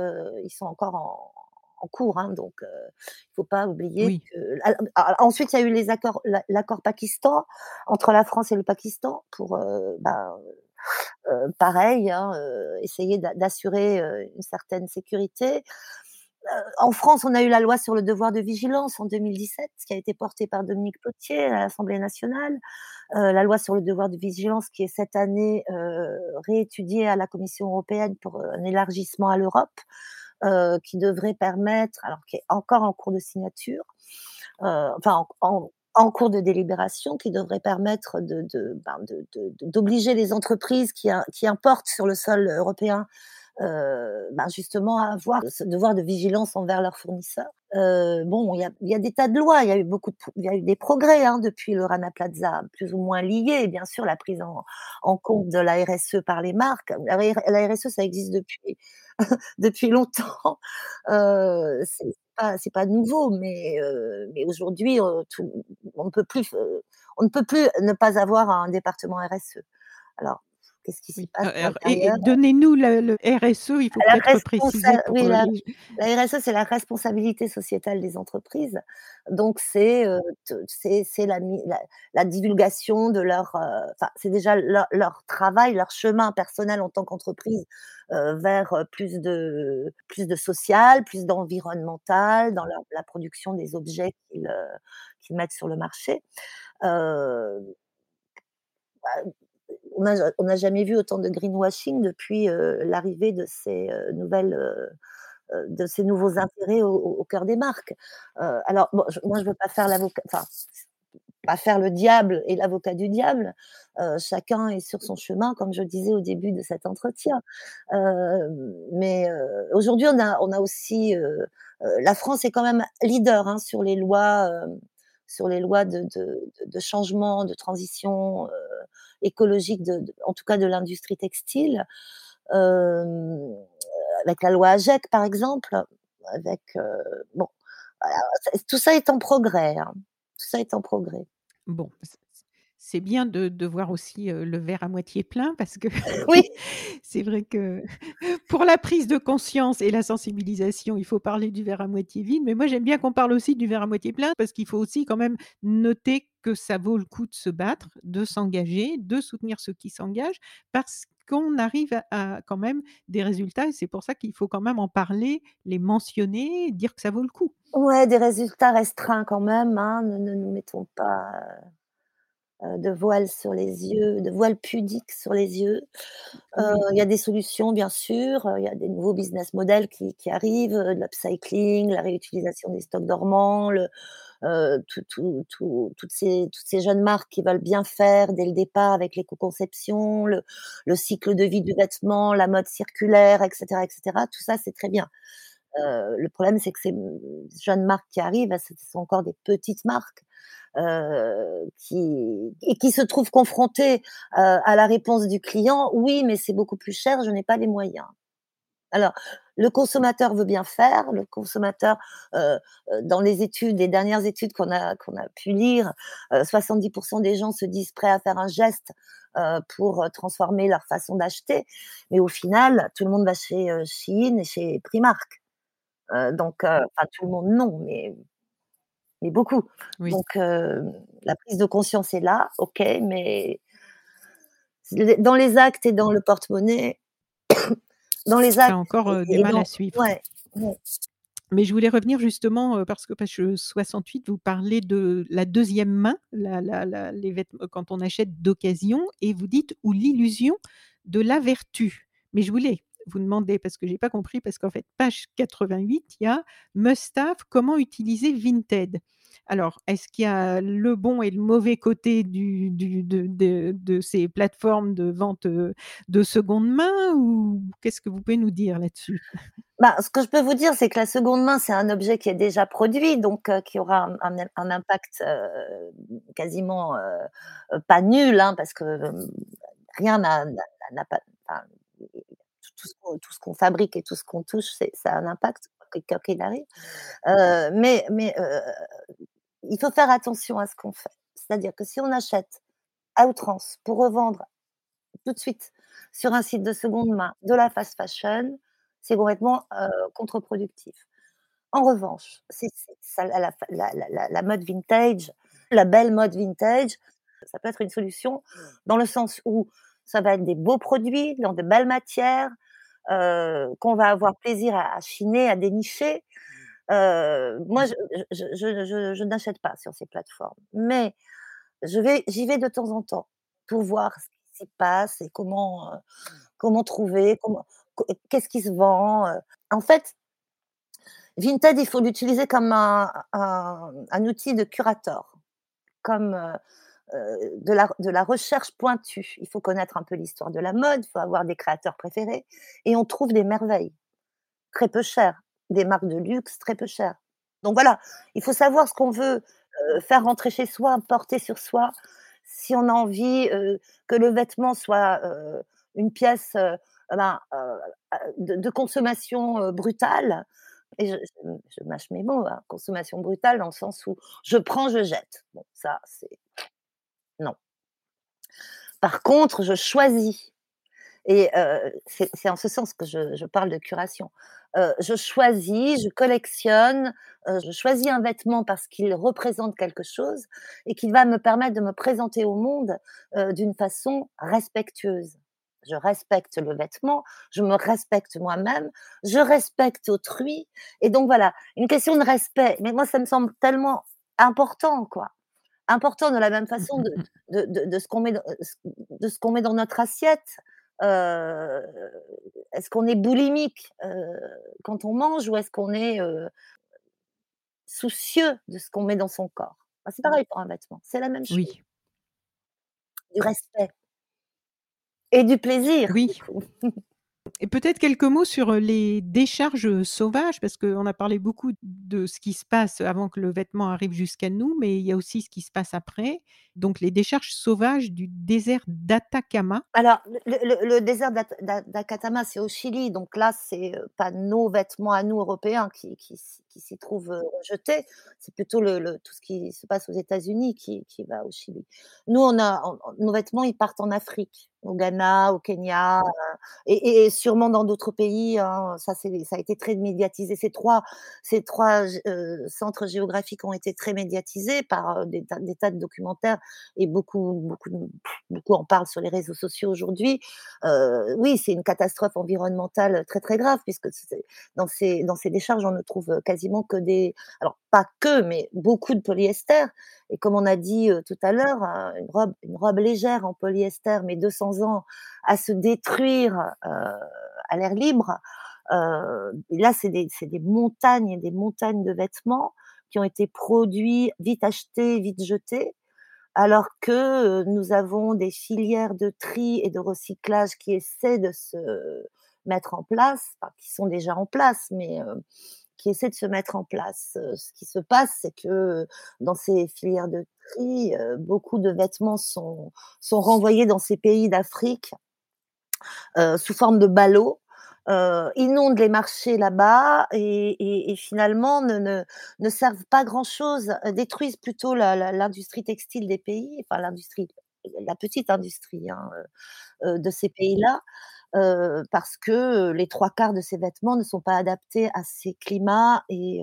[SPEAKER 2] ils sont encore en en cours, hein, donc il faut pas oublier
[SPEAKER 1] Oui,
[SPEAKER 2] que al a ensuite, il y a eu les accords l'a l'accord Pakistan, entre la France et le Pakistan pour, heu, bah, heu, pareil, hein, heu, essayer d'a d'assurer, heu, une certaine sécurité. En France, on a eu la loi sur le devoir de vigilance en 2017 qui a été portée par Dominique Potier à l'Assemblée nationale. La loi sur le devoir de vigilance qui est cette année, réétudiée à la Commission européenne pour, un élargissement à l'Europe, qui devrait permettre alors qui est encore en cours de signature, enfin en en en cours de délibération, qui devrait permettre ben, d'obliger les entreprises qui im qui importent sur le sol européen heu, ben, justement à avoir ce devoir de vigilance envers leurs fournisseurs. Heu, bon, il y a des tas de lois, il y a eu beaucoup il y a eu des progrès, hein, depuis le Rana Plaza, plus ou moins liés, bien sûr, la prise en compte de la RSE par les marques. La RSE, ça existe depuis depuis longtemps, c'est c'est pas nouveau, mais heu, mais aujourd'hui, on peut plus f on ne peut plus ne pas avoir un département RSE. Alors, qu'est-ce qui s'y passe
[SPEAKER 1] et et
[SPEAKER 2] l'intérieur?
[SPEAKER 1] donnez-nous le le RSE, il faut peut-être préciser
[SPEAKER 2] oui,
[SPEAKER 1] heu,
[SPEAKER 2] la RSE, c'est la responsabilité sociétale des entreprises. Donc c'est, c'est la mi la la divulgation de leur, enfin, c'est déjà leur leur travail, leur chemin personnel en tant qu'entreprise, vers, plus de plus de social, plus d'environnemental dans la production des objets qu'ils, mettent sur le marché. On n'a jamais vu autant de greenwashing depuis, heu, l'arrivée de ces, heu, nouvelles, heu, de ces nouveaux intérêts au cœur des marques. Alors moi je veux pas faire l'avocat enfin, pas faire le diable et l'avocat du diable. Chacun est sur son chemin, comme je disais au début de cet entretien. Mais aujourd'hui on a on a aussi, la France est quand même leader, hein, sur les lois, sur les lois de changement, de transition, heu, écologique en tout cas de l'industrie textile. Avec la loi AGEC par exemple, avec, heu, bon, tout ça est en progrès, hein. Tout ça est en progrès.
[SPEAKER 1] Bon, c'est bien de de voir aussi, le verre à moitié plein parce que
[SPEAKER 2] Oui.
[SPEAKER 1] c'est vrai que pour la prise de conscience et la sensibilisation, il faut parler du verre à moitié vide, mais moi j'aime bien qu'on parle aussi du verre à moitié plein parce qu'il faut aussi quand même noter que ça vaut le coup de se battre, de s'engager, de soutenir ceux qui s'engagent parce qu'on arrive à à quand même des résultats et c'est pour ça qu'il faut quand même en parler, les mentionner, dire que ça vaut le coup.
[SPEAKER 2] Ouais, des résultats restreints quand même, hein, ne ne nous mettons pas, de voile sur les yeux, de voile pudique sur les yeux.
[SPEAKER 1] Oui.
[SPEAKER 2] il y a des solutions bien sûr, heu, il y a des nouveaux business models qui qui arrivent, de l'upcycling, la réutilisation des stocks dormants, le heu, tout tout tout toutes ces toutes ces jeunes marques qui veulent bien faire dès le départ avec l'éco-conception, le le cycle de vie du vêtement, la mode circulaire et cetera et cetera. Tout ça, c'est très bien. Le problème, c'est que ces, jeunes marques qui arrivent, bah, ce sont encore des petites marques, heu, qui et qui se trouvent confrontées, heu, à la réponse du client: «Oui, mais c'est beaucoup plus cher, je n'ai pas les moyens». Alors, le consommateur veut bien faire, le consommateur, heu heu, dans les études, les dernières études qu'on a qu'on a pu lire, heu, 70% des gens se disent prêts à faire un geste, pour, transformer leur façon d'acheter. Mais au final, tout le monde va chez, Shein et chez Primark. Donc enfin tout le monde non, mais mais beaucoup.
[SPEAKER 1] Oui.
[SPEAKER 2] Donc heu, la prise de conscience est là, OK, mais dans les actes et dans le porte-monnaie dans les actes
[SPEAKER 1] encore,
[SPEAKER 2] et
[SPEAKER 1] heu, du
[SPEAKER 2] et
[SPEAKER 1] mal à suivre.
[SPEAKER 2] ouais, ouais.
[SPEAKER 1] Mais je voulais revenir justement, heu, parce que page, heu, 68, vous parlez de la 2e main, la la la les vêtem quand on achète d'occasion et vous dites: «Ou l'illusion de la vertu». Mais je voulais vous demander parce que j'ai pas compris, parce qu'en fait, page 88, il y a: «Must have, comment utiliser Vinted». Alors, est-ce qu'il y a le bon et le mauvais côté du de de ces plateformes de vente, heu, de seconde main ou qu'est-ce que vous pouvez nous dire là-dessus?
[SPEAKER 2] Bah, ce que je peux vous dire, c'est que la seconde main, c'est un objet qui est déjà produit, donc heu, qui aura un un im un impact, heu, quasiment, pas nul, hein, parce que, rien n'a pas tout ce qu'on tout ce qu'on fabrique et tout ce qu'on touche, c'est ça a un impact, quoi qu'il arrive. Heu, mais mais heu, il faut faire attention à ce qu'on fait. C'est-à-dire que si on achète à outrance pour revendre tout de suite sur un site de seconde main de la fast fashion, c'est complètement, heu, contre-productif. En revanche, c'est c'est ça la la la mode vintage, la belle mode vintage, ça peut être une solution dans le sens où ça va être des beaux produits dans de belles matières, qu'on va avoir plaisir à chiner, à dénicher. Heu, moi je je je n'achète pas sur ces plateformes, mais je vais j'y vais de temps en temps pour voir ce qui s'y passe et comment, heu, comment trouver, comment co qu'est-ce qui se vend. En fait Vinted, il faut l'utiliser comme un un outil de curator, comme, de la de la recherche pointue. Il faut connaître un peu l'histoire de la mode, il faut avoir des créateurs préférés et on trouve des merveilles, très peu chères, des marques de luxe très peu chères. Donc voilà, il faut savoir ce qu'on veut, heu, faire rentrer chez soi, porter sur soi. Si on a envie, heu, que le vêtement soit, une pièce, ben, de consommation, brutale et je mâche mes mots, hein, consommation brutale dans le sens où je prends, je jette. Bon ça, c'est. Par contre, je choisis et heu, c'est en ce sens que je parle de curation. Heu, je choisis, je collectionne, heu, je choisis un vêtement parce qu'il représente quelque chose et qu'il va me permettre de me présenter au monde, d'une façon respectueuse. Je respecte le vêtement, je me respecte moi-même, je respecte autrui et donc voilà, une question de respect. Mais moi, ça me semble tellement important, quoi. Important de la même façon de de de de ce qu'on met de ce qu'on met dans notre assiette. Heu, est-ce qu'on est boulimique, heu, quand on mange ou est-ce qu'on est, heu soucieux de ce qu'on met dans son corps? Bah, c'est pareil pour un vêtement, c'est la même chose.
[SPEAKER 1] Oui.
[SPEAKER 2] Du respect. Et du plaisir,
[SPEAKER 1] Oui. Et peut-être quelques mots sur, les décharges, sauvages parce qu'on a parlé beaucoup de ce qui se passe avant que le vêtement arrive jusqu'à nous, mais il y a aussi ce qui se passe après. Donc les décharges sauvages du désert d'Atacama.
[SPEAKER 2] Alors le le désert d'At d'A d'Akatama, c'est au Chili, donc là, c'est, pas nos vêtements à nous européens qui qui qui s'y trouvent, heu, rejetés. C'est plutôt le tout ce qui se passe aux États-Unis qui qui va au Chili. Nous, on a nos vêtements, ils partent en Afrique, au Ghana, au Kenya, heu et sûrement dans d'autres pays, hein. Ça, ça a été très médiatisé. Ces 3 ces 3 g heu, centres géographiques ont été très médiatisés par, heu, des tas de documentaires et beaucoup beaucoup beaucoup en parlent sur les réseaux sociaux aujourd'hui. Oui, c'est une catastrophe environnementale très, très grave puisque dans ces dans ces décharges, on ne trouve quasiment que des alors pas que, mais beaucoup de polyester et comme on a dit, heu, tout à l'heure, heu, une robe une robe légère en polyester met 200 ans à se détruire, heu, à l'air libre. Et là, c'est des des montagnes et des montagnes de vêtements qui ont été produits, vite achetés, vite jetés. Alors que, nous avons des filières de tri et de recyclage qui essaient de se mettre en place, qui sont déjà en place, mais, qui essaient de se mettre en place. Ce qui se passe, c'est que dans ces filières de tri, beaucoup de vêtements sont sont renvoyés dans ces pays d'Afrique sous forme de ballots, inondent les marchés là-bas et finalement ne ne ne servent pas grand-chose, détruisent plutôt l'industrie textile des pays, enfin l'industrie, la petite industrie, hein, de ces pays-là. Heu, parce que, les 3/4 de ces vêtements ne sont pas adaptés à ces climats et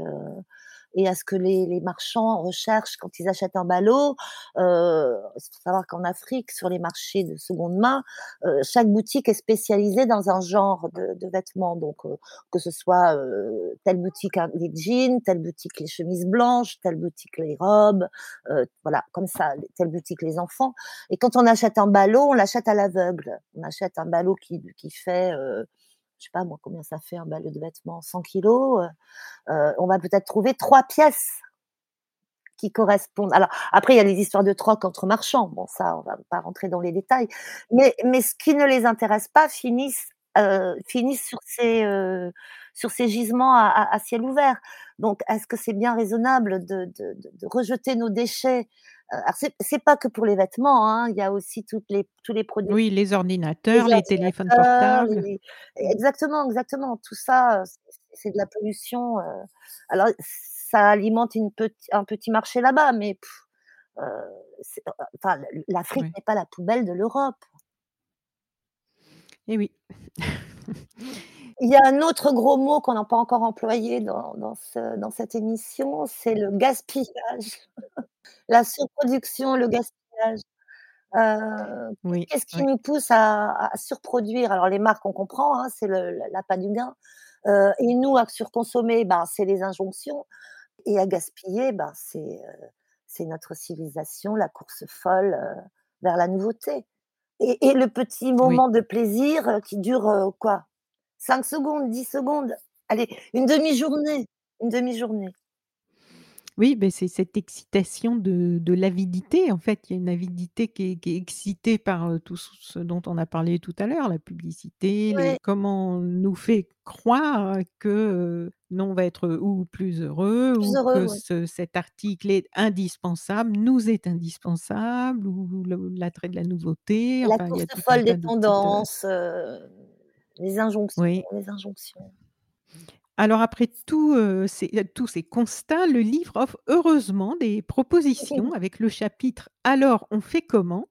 [SPEAKER 2] et à ce que les les marchands recherchent quand ils achètent un ballot. Heu, il faut savoir qu'en Afrique, sur les marchés de seconde main, heu, chaque boutique est spécialisée dans un genre de de vêtements. Donc, heu, que ce soit, heu, telle boutique les jeans, telle boutique les chemises blanches, telle boutique les robes, heu, voilà, comme ça, telle boutique les enfants et quand on achète un ballot, on l'achète à l'aveugle. On achète un ballot qui qui fait, heu, je sais pas moi, combien ça fait un ballot de vêtements? 100 kilogrammes, heu heu, on va peut-être trouver 3 pièces qui correspondent. Alors après, il y a les histoires de troc entre marchands. Bon ça, on va pas rentrer dans les détails. Mais ce qui ne les intéresse pas finissent, finissent sur ces, gisements à ciel ouvert. Donc est-ce que c'est bien raisonnable de de rejeter nos déchets? Alors c'est c'est pas que pour les vêtements, hein, il y a aussi toutes les tous les produits
[SPEAKER 1] Oui, les ordinateurs, les téléphones
[SPEAKER 2] ordinateurs,
[SPEAKER 1] portables.
[SPEAKER 2] les exactement, exactement. Tout ça, c'est c'est de la pollution, heu, alors ça alimente une peti un petit marché là-bas, mais c'est heu, enfin l'Afrique n'est pas la poubelle de l'Europe.
[SPEAKER 1] Et oui.
[SPEAKER 2] Il y a un autre gros mot qu'on n'a pas encore employé dans dans ce dans cette émission, c'est le gaspillage. La surproduction, le gaspillage.
[SPEAKER 1] Oui,
[SPEAKER 2] qu'est-ce qui nous pousse à à surproduire? Alors les marques, on comprend, hein, c'est l'appât du gain. Heu et nous à surconsommer, ben, c'est les injonctions et à gaspiller, ben, c'est, c'est notre civilisation, la course folle, vers la nouveauté et et le petit
[SPEAKER 1] Oui.
[SPEAKER 2] moment de plaisir, qui dure, quoi? 5 secondes, 10 secondes, allez, une 1/2 journée, une 1/2 journée.
[SPEAKER 1] Oui, beh, c'est cette excitation de de l'avidité, en fait. Il y a une avidité qui est qui est excitée par, heu, tout ce dont on a parlé tout à l'heure, la publicité, les
[SPEAKER 2] Ouais.
[SPEAKER 1] comment on nous fait croire que, heu, nous, on va être, ou plus heureux
[SPEAKER 2] Plus
[SPEAKER 1] ou
[SPEAKER 2] heureux,
[SPEAKER 1] que
[SPEAKER 2] ouais.
[SPEAKER 1] ce cet article est indispensable, nous est indispensable ou le l'attrait de la nouveauté,
[SPEAKER 2] La
[SPEAKER 1] enfin, il y
[SPEAKER 2] course
[SPEAKER 1] a tout un
[SPEAKER 2] folle des
[SPEAKER 1] tas de petites, heu
[SPEAKER 2] tendances, heu, les injonctions
[SPEAKER 1] Oui.
[SPEAKER 2] les injonctions.
[SPEAKER 1] Alors après tout, ces tous ces constats, le livre offre heureusement des propositions avec le chapitre «Alors on fait comment?».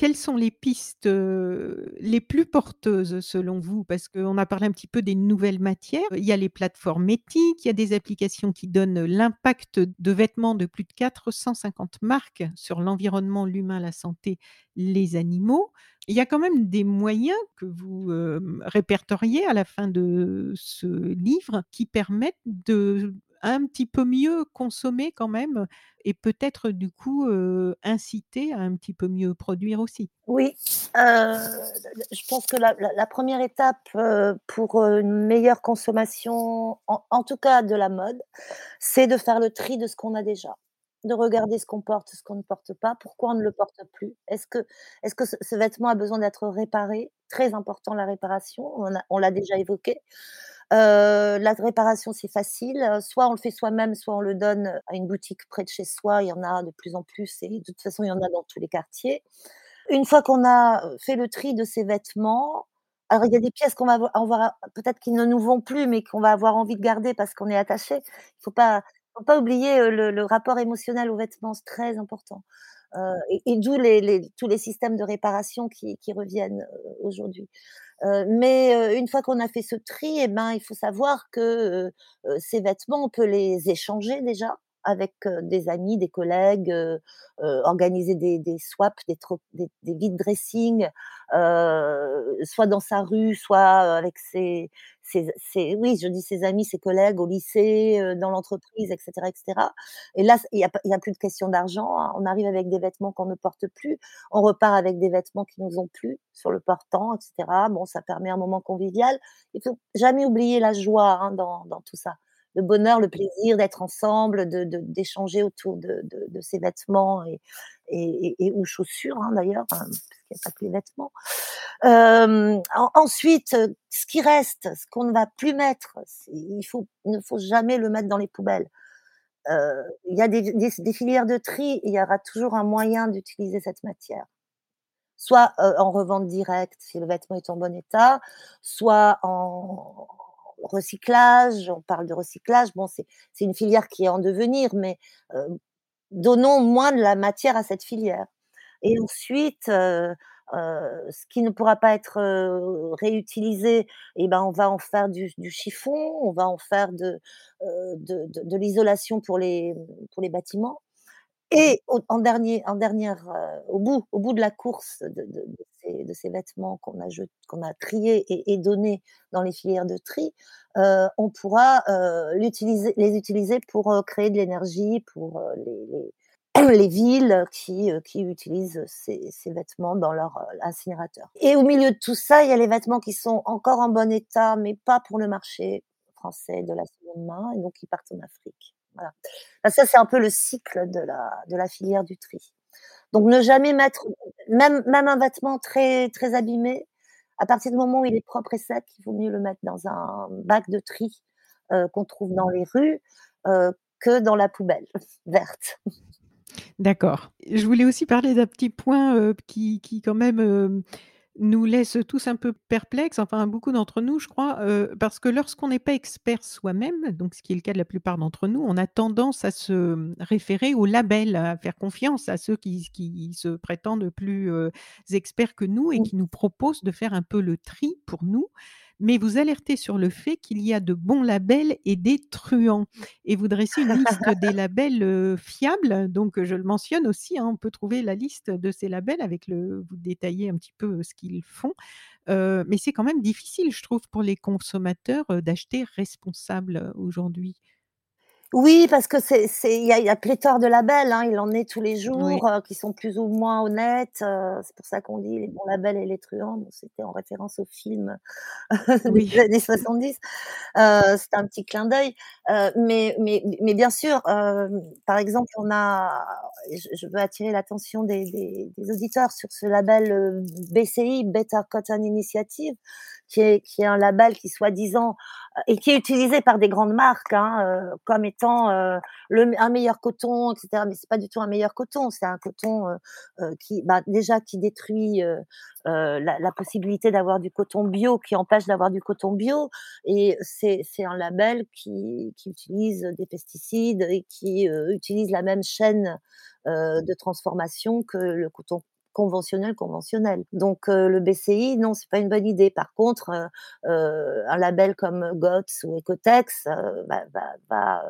[SPEAKER 1] Quelles sont les pistes, les plus porteuses selon vous? Parce qu'on a parlé un petit peu des nouvelles matières. Il y a les plateformes éthiques, il y a des applications qui donnent l'impact de vêtements de plus de 450 marques sur l'environnement, l'humain, la santé, les animaux. Il y a quand même des moyens que vous, répertoriez à la fin de ce livre qui permettent de un petit peu mieux consommer quand même et peut-être du coup, inciter à un petit peu mieux produire aussi?
[SPEAKER 2] Oui, je pense que la 1re étape, pour, une meilleure consommation, en tout cas de la mode, c'est de faire le tri de ce qu'on a déjà. De regarder ce qu'on porte, ce qu'on ne porte pas, pourquoi on ne le porte plus? Est-ce que est-ce que ce vêtement a besoin d'être réparé? Très important la réparation, on l'a déjà évoqué. La réparation, c'est facile, heu, soit on le fait soi-même, soit on le donne à une boutique près de chez soi, il y en a de plus en plus et de toute façon, il y en a dans tous les quartiers. Une fois qu'on a, fait le tri de ces vêtements, alors il y a des pièces qu'on va avoir peut-être qui ne nous vont plus, mais qu'on va avoir envie de garder parce qu'on est attaché. Il pas faut pas oublier, le le rapport émotionnel aux vêtements, c'est très important, et et d'où tous les systèmes de réparation qui reviennent, heu, aujourd'hui. Heu, mais une fois qu'on a fait ce tri et ben, il faut savoir que, ces vêtements, on peut les échanger déjà avec, des amis, des collègues, organiser des swaps, des des des vide dressing, soit dans sa rue, soit, avec ses ses oui, je dis ses amis, ses collègues au lycée, dans l'entreprise et cetera et là, il y a y a plus de question d'argent, hein. On arrive avec des vêtements qu'on ne porte plus, on repart avec des vêtements qui nous ont plu sur le portant et cetera. Bon, ça permet un moment convivial. Il faut jamais oublier la joie, hein, dans dans tout ça. Le bonheur, le plaisir d'être ensemble, de de d'échanger autour de de de ces vêtements et et ou chaussures, hein, d'ailleurs, hein, parce qu'il y a pas que les vêtements. Ensuite, ce qui reste, ce qu'on ne va plus mettre, il faut ne faut jamais le mettre dans les poubelles. Il y a des des filières de tri, il y aura toujours un moyen d'utiliser cette matière. Soit, heu, en revente directe, si le vêtement est en bon état, soit en recyclage, on parle de recyclage, bon, c'est une filière qui est en devenir, mais heu, donnons moins de la matière à cette filière. Et ensuite, heu heu, ce qui ne pourra pas être, réutilisé et ben, on va en faire du du chiffon, on va en faire de, de de de l'isolation pour les, mmh, pour les bâtiments. Et au en dernier en dernière, au bout au bout de la course de ces de ces vêtements qu'on a qu'on a triés et donnés dans les filières de tri, heu, on pourra, l'utiliser les utiliser pour, heu, créer de l'énergie pour, les les les villes qui, qui utilisent ces ces vêtements dans leur, incinérateur et au milieu de tout ça, il y a les vêtements qui sont encore en bon état, mais pas pour le marché français de la seconde main et donc qui partent en Afrique. Voilà. Ça, c'est un peu le cycle de la de la filière du tri. Donc ne jamais mettre même un vêtement très très abîmé, à partir du moment où il est propre et sec, il vaut mieux le mettre dans un bac de tri, heu, qu'on trouve dans les rues, heu, que dans la poubelle verte.
[SPEAKER 1] D'accord. Je voulais aussi parler d'un petit point, heu, qui qui quand même, nous laisse tous un peu perplexes, enfin beaucoup d'entre nous, je crois, parce que lorsqu'on n'est pas expert soi-même, donc ce qui est le cas de la plupart d'entre nous, on a tendance à se, mmh, référer aux labels, à faire confiance à ceux qui se prétendent plus, experts que nous et qui nous proposent de faire un peu le tri pour nous. Mais vous alertez sur le fait qu'il y a de bons labels et des truands. Et vous dressez une liste des labels, fiables, donc je le mentionne aussi, hein, on peut trouver la liste de ces labels avec le vous détaillez un petit peu ce qu'ils font, mais c'est quand même difficile, je trouve, pour les consommateurs, d'acheter responsable aujourd'hui.
[SPEAKER 2] Oui, parce que c'est c'est il y a y a pléthore de labels, hein, il en est tous les
[SPEAKER 1] Oui.
[SPEAKER 2] jours, heu, qui sont plus ou moins honnêtes, heu, c'est pour ça qu'on dit: «Les bons labels et les truands», bon, c'était en référence au film
[SPEAKER 1] Oui.
[SPEAKER 2] des années 70. Heu, c'était un petit clin d'œil, heu, mais mais mais bien sûr, hem, par exemple, on a je je veux attirer l'attention des des des auditeurs sur ce label, heu, BCI, Better Cotton Initiative, qui est qui est un label qui soi-disant et qui est utilisé par des grandes marques, hein, heu, comme étant, heu, le un meilleur coton et cetera, mais c'est pas du tout un meilleur coton. C'est un coton, heu heu, qui, bah, déjà qui détruit, la la possibilité d'avoir du coton bio, qui empêche d'avoir du coton bio et c'est un label qui qui utilise des pesticides et qui, utilise la même chaîne, de transformation que le coton conventionnel, conventionnel. Donc heu, le BCI, non, c'est pas une bonne idée. Par contre, heu heu, un label comme GOTS ou Ecotex, va va va,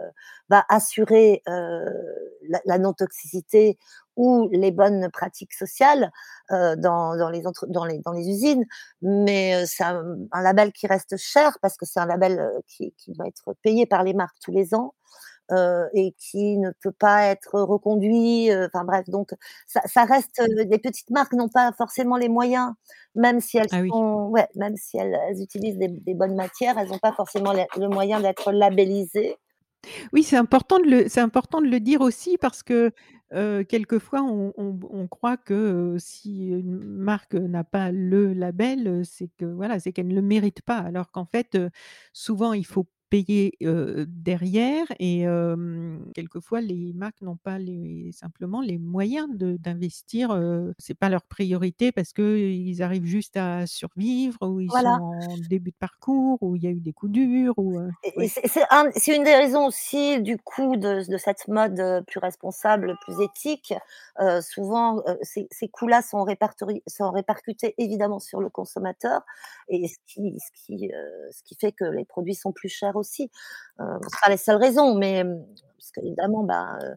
[SPEAKER 2] va assurer, la la non toxicité ou les bonnes pratiques sociales, dans dans les entre dans les dans les usines. Mais c'est un label qui reste cher parce que c'est un label, qui qui doit être payé par les marques tous les ans heu et qui ne peut pas être reconduit, heu, enfin bref, donc ça ça reste, les petites marques n'ont pas forcément les moyens, même si elles
[SPEAKER 1] Ah oui.
[SPEAKER 2] sont ouais, même si elles elles utilisent des des bonnes matières, elles ont pas forcément les le moyen d'être labellisées.
[SPEAKER 1] Oui, c'est important de le c'est important de le dire aussi parce que, quelquefois on on on croit que, si une marque n'a pas le label, c'est que voilà, c'est qu'elle ne le mérite pas. Alors qu'en fait, souvent il faut payer, derrière et quelquefois les marques n'ont pas les simplement les moyens de d'investir, heu, c'est pas leur priorité parce qu'ils arrivent juste à survivre ou ils sont en début de parcours ou il y a eu des coups durs ou, ouais.
[SPEAKER 2] c'est c'est un c'est une des raisons aussi du coup de de cette mode, plus responsable, plus éthique. Souvent, ces ces coûts-là sont sont répercutés évidemment sur le consommateur et ce qui ce qui, ce qui fait que les produits sont plus chers aussi. Heu, c'est pas les seules raisons, mais, mmh, parce qu'évidemment, bah, heu,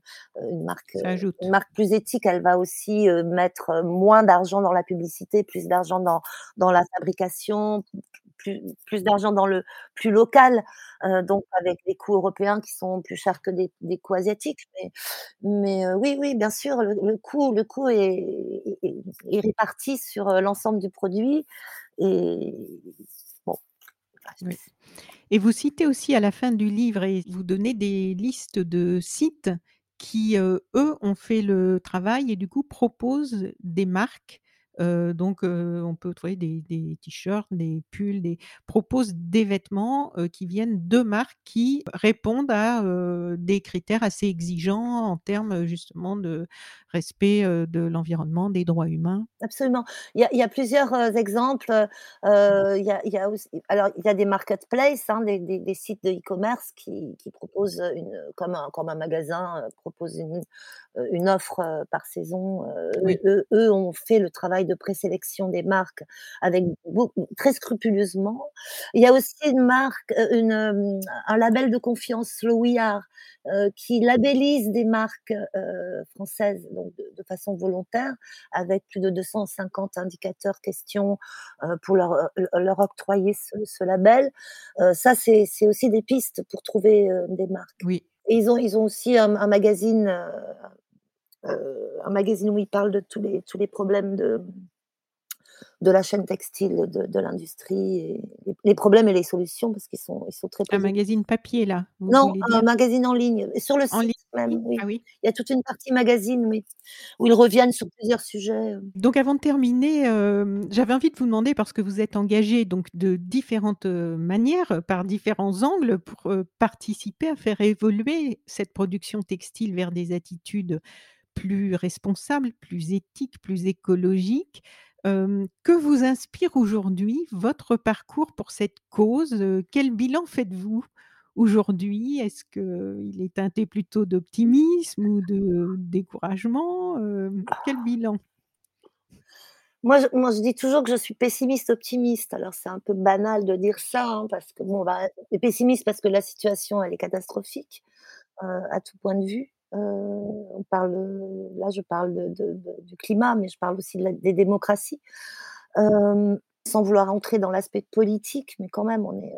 [SPEAKER 2] une marque,
[SPEAKER 1] Ça
[SPEAKER 2] une marque plus éthique, elle va aussi, mettre, moins d'argent dans la publicité, plus d'argent dans dans la fabrication, plus plus d'argent dans le plus local. Donc avec des coûts européens qui sont plus chers que des des coûts asiatiques. Mais oui, oui, bien sûr, le le coût le coût est est réparti sur, l'ensemble du produit et
[SPEAKER 1] Et vous citez aussi à la fin du livre et vous donnez des listes de sites qui, heu, eux, ont fait le travail et du coup proposent des marques. Heu, donc, heu, on peut trouver des des t-shirts, des pulls, des proposent des vêtements, heu, qui viennent de marques qui répondent à, heu, des critères assez exigeants en termes, justement de respect, heu, de l'environnement, des droits humains.
[SPEAKER 2] Absolument. Il y a il y a plusieurs, heu, exemples, heu heu, il y a il y a aussi alors il y a des marketplaces, hein, des des des sites de e-commerce qui qui proposent, heu, une comme un comme un magasin, heu, propose une, heu, une offre, heu, par saison, heu,
[SPEAKER 1] Oui.
[SPEAKER 2] eux eux ont fait le travail de présélection des marques avec beaucoup très scrupuleusement. Il y a aussi une marque, heu, une, hem, un label de confiance, le We Are, heu, qui labellise des marques, françaises, donc de de façon volontaire avec plus de 250 indicateurs questions, pour leur, leur octroyer ce ce label. Ça, c'est aussi des pistes pour trouver, des marques
[SPEAKER 1] Oui.
[SPEAKER 2] et ils ont ils ont aussi un un magazine, un magazine où ils parlent de tous les tous les problèmes de de la chaîne textile de de l'industrie et les les problèmes et les solutions parce qu'ils sont ils sont très
[SPEAKER 1] Un magazine papier là,
[SPEAKER 2] Non, un magazine en ligne sur le
[SPEAKER 1] En ligne
[SPEAKER 2] site même, oui.
[SPEAKER 1] Ah oui?
[SPEAKER 2] Il y a toute une partie magazine, oui, où ils reviennent sur plusieurs sujets, heu
[SPEAKER 1] Donc avant de terminer, hem, j'avais envie de vous demander parce que vous êtes engagés donc de différentes, heu, manières, euh, par différents angles pour, participer à faire évoluer cette production textile vers des attitudes plus responsables, plus éthiques, plus écologiques. Hem, que vous inspire aujourd'hui votre parcours pour cette cause? Quel bilan faites-vous aujourd'hui? Est-ce qu'il est teinté plutôt d'optimisme ou de découragement? Quel bilan?
[SPEAKER 2] Moi je moi je dis toujours que je suis pessimiste optimiste. Alors c'est un peu banal de dire ça, hein, parce que bon, bah, pessimiste parce que la situation elle est catastrophique, à tout point de vue. Heu, on parle, là je parle de du climat, mais je parle aussi des démocraties. Sans vouloir entrer dans l'aspect politique, mais quand même, on est,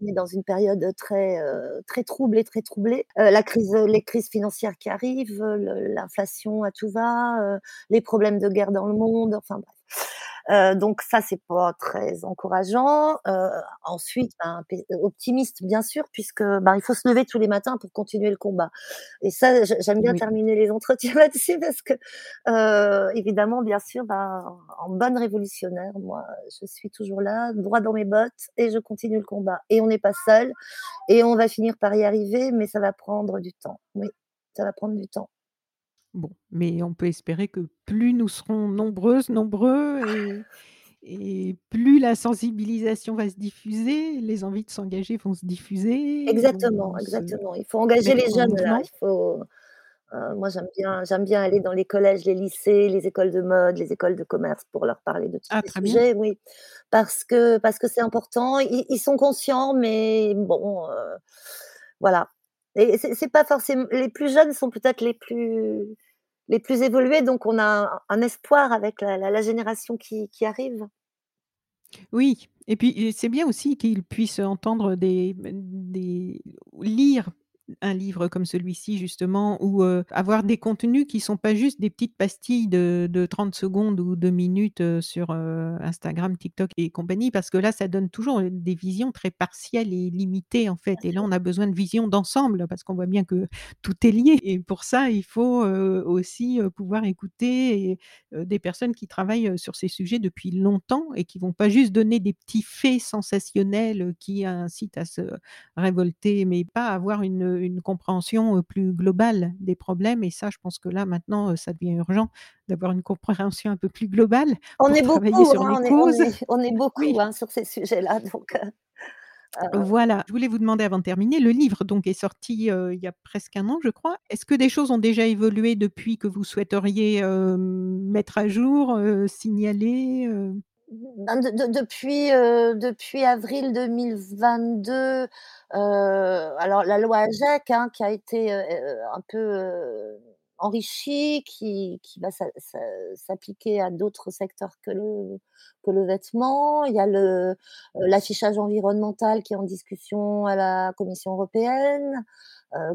[SPEAKER 2] on est, dans une période très, euh, très troublée, très troublée. Euh, la crise, les crises financières qui arrivent, l'inflation à tout va, euh, les problèmes de guerre dans le monde, enfin bref. Euh, donc ça, c'est pas très encourageant. Euh, ensuite, ben, optimiste bien sûr, puisque ben, il faut se lever tous les matins pour continuer le combat. Et ça, j'aime bien terminer les entretiens là-dessus parce que euh, évidemment, bien sûr, ben, en bonne révolutionnaire, moi, je suis toujours là, droit dans mes bottes, et je continue le combat. Et on n'est pas seul, et on va finir par y arriver, mais ça va prendre du temps. Oui, ça va prendre du temps.
[SPEAKER 1] Bon, mais on peut espérer que plus nous serons nombreuses, nombreux et et plus la sensibilisation va se diffuser, les envies de s'engager vont se diffuser,
[SPEAKER 2] Exactement, exactement. Il faut engager les jeunes là, il faut heu, moi j'aime bien j'aime bien aller dans les collèges, les lycées, les écoles de mode, les écoles de commerce pour leur parler de tous
[SPEAKER 1] Ah
[SPEAKER 2] ces
[SPEAKER 1] bien.
[SPEAKER 2] sujets, oui. Parce que parce que c'est important. Ils ils sont conscients, mais bon, heu, voilà. Et c'est pas forcém les plus jeunes sont peut-être les plus les plus évolués, donc on a un espoir avec la génération qui qui arrive.
[SPEAKER 1] Oui et puis c'est bien aussi qu'ils puissent entendre des des lire un livre comme celui-ci justement ou, avoir des contenus qui sont pas juste des petites pastilles de de 30 secondes ou 2 minutes, sur, Instagram, TikTok et compagnie. Parce que là, ça donne toujours, des visions très partielles et limitées en fait et là, on a besoin de visions d'ensemble parce qu'on voit bien que tout est lié et pour ça, il faut, aussi, pouvoir écouter et des personnes qui travaillent, sur ces sujets depuis longtemps et qui vont pas juste donner des petits faits sensationnels, qui incitent à se révolter, mais pas avoir une, une compréhension, plus globale des problèmes et ça, je pense que là, maintenant, ça devient urgent d'avoir une compréhension un peu plus globale
[SPEAKER 2] On est beaucoup,
[SPEAKER 1] sur
[SPEAKER 2] hein,
[SPEAKER 1] les
[SPEAKER 2] on est on
[SPEAKER 1] causes.
[SPEAKER 2] est on est beaucoup,
[SPEAKER 1] Oui.
[SPEAKER 2] hein, sur ces sujets-là, donc heu, heu
[SPEAKER 1] Voilà, je voulais vous demander avant de terminer, le livre donc est sorti, il y a presque 1 an, je crois. Est-ce que des choses ont déjà évolué depuis que vous souhaiteriez, mettre à jour, signaler,
[SPEAKER 2] de depuis, heu, depuis avril 2022, heu, alors la loi AGEC, hein, qui a été, heu, un peu, enrichie, qui qui va s'a s'a s'appliquer à d'autres secteurs que le que le vêtement. Il y a le, l'affichage environnemental qui est en discussion à la Commission européenne,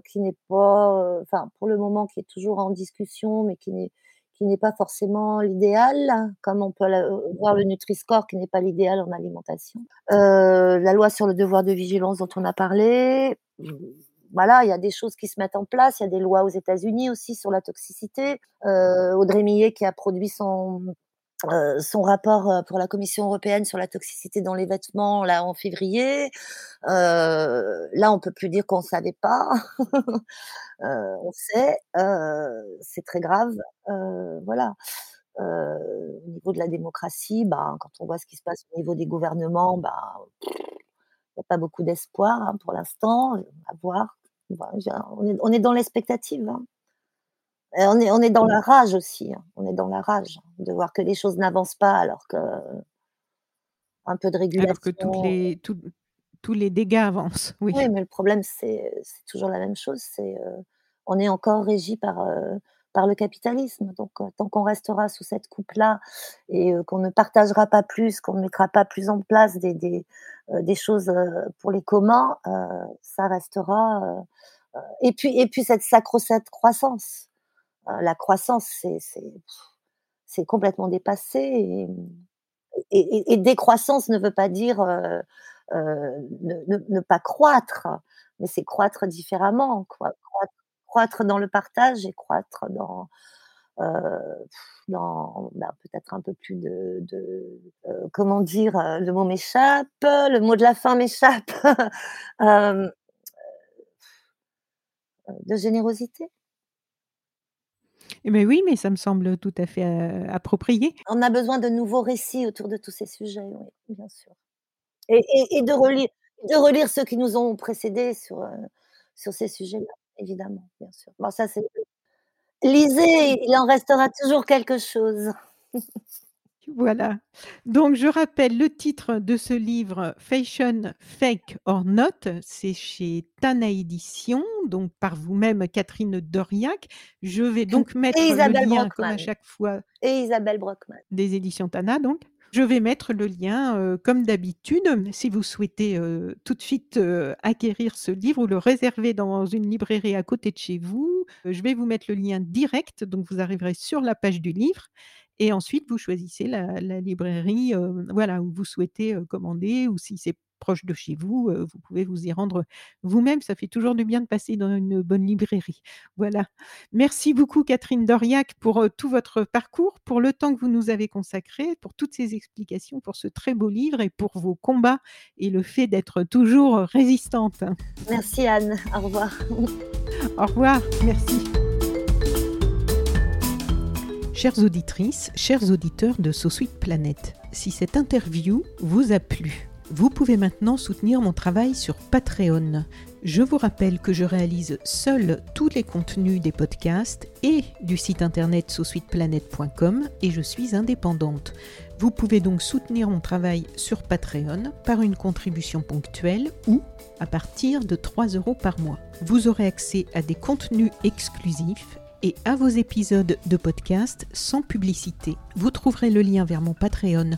[SPEAKER 2] qui n'est pas, enfin, pour le moment, qui est toujours en discussion, mais qui n'est qui n'est pas forcément l'idéal, comme on peut le voir le Nutri-score qui n'est pas l'idéal en alimentation. Heu, la loi sur le devoir de vigilance dont on a parlé. Voilà, il y a des choses qui se mettent en place. Il y a des lois aux États-Unis aussi sur la toxicité. Heu, Audrey Millet qui a produit son, heu, son rapport, heu, pour la Commission européenne sur la toxicité dans les vêtements, là, en février. Heu, là, on peut plus dire qu'on savait pas. On sait, c'est très grave, voilà. Au niveau de la démocratie, ben, quand on voit ce qui se passe au niveau des gouvernements, ben, il y a pas beaucoup d'espoir, hein, pour l'instant, à voir. On est dans l'expectative, hein. Et on est on est dans la rage aussi, hein, on est dans la rage de voir que les choses n'avancent pas alors que un peu de
[SPEAKER 1] Alors que toutes
[SPEAKER 2] régulation
[SPEAKER 1] les tous tous les dégâts avancent, oui.
[SPEAKER 2] Oui, mais le problème, c'est toujours la même chose, c'est, heu, on est encore régi par, par le capitalisme, donc tant qu'on restera sous cette coupe-là et qu'on ne partagera pas plus, qu'on ne mettra pas plus en place des des, des choses, pour les communs, ça restera, et puis et puis cette sacro-sainte croissance. Heu, la croissance, c'est complètement dépassé et décroissance ne veut pas dire, heu heu, ne pas croître, mais c'est croître différemment. Croître dans le partage et croître dans, bah, peut-être un peu plus de de, comment dire? Le mot m'échappe, le mot de la fin m'échappe. De générosité?
[SPEAKER 1] Eh beh, oui, mais ça me semble tout à fait, approprié.
[SPEAKER 2] On a besoin de nouveaux récits autour de tous ces sujets, oui, bien sûr. Et de relire de relire ceux qui nous ont précédés sur, sur ces sujets-là, évidemment, bien sûr. Bon ça, c'est lisez, il en restera toujours quelque chose.
[SPEAKER 1] Voilà. Donc je rappelle le titre de ce livre, Fashion Fake or Not, c'est chez Tana Éditions, donc par vous-même, Catherine Dauriac. Je vais donc
[SPEAKER 2] Et
[SPEAKER 1] mettre le lien, comme à chaque fois
[SPEAKER 2] et Isabelle Brockman.
[SPEAKER 1] des éditions Tana donc? Je vais mettre le lien, euh, comme d'habitude, si vous souhaitez euh, tout de suite euh, acquérir ce livre ou le réserver dans une librairie à côté de chez vous. je vais vous mettre le lien direct, donc vous arriverez sur la page du livre. Et ensuite, vous choisissez la, la librairie voilà, où vous souhaitez commander ou si c'est proche de chez vous, vous pouvez vous y rendre vous-même. Ça fait toujours du bien de passer dans une bonne librairie. Voilà. Merci beaucoup Catherine Doriac pour tout votre parcours, pour le temps que vous nous avez consacré, pour toutes ces explications, pour ce très beau livre et pour vos combats et le fait d'être toujours résistante.
[SPEAKER 2] Merci Anne. Au revoir.
[SPEAKER 1] Au revoir. Merci. Chères auditrices, chers auditeurs de So Sweet Planet, si cette interview vous a plu, vous pouvez maintenant soutenir mon travail sur Patreon. Je vous rappelle que je réalise seul tous les contenus des podcasts et du site internet sous-suite-planète.com et je suis indépendante. Vous pouvez donc soutenir mon travail sur Patreon par une contribution ponctuelle ou à partir de 3 euros par mois. Vous aurez accès à des contenus exclusifs et à vos épisodes de podcast sans publicité. Vous trouverez le lien vers mon Patreon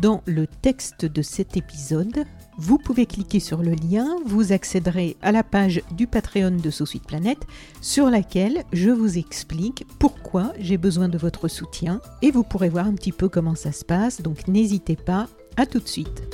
[SPEAKER 1] dans le texte de cet épisode. Vous pouvez cliquer sur le lien, vous accéderez à la page du Patreon de Sous Planète sur laquelle je vous explique pourquoi j'ai besoin de votre soutien et vous pourrez voir un petit peu comment ça se passe. Donc n'hésitez pas, à tout de suite.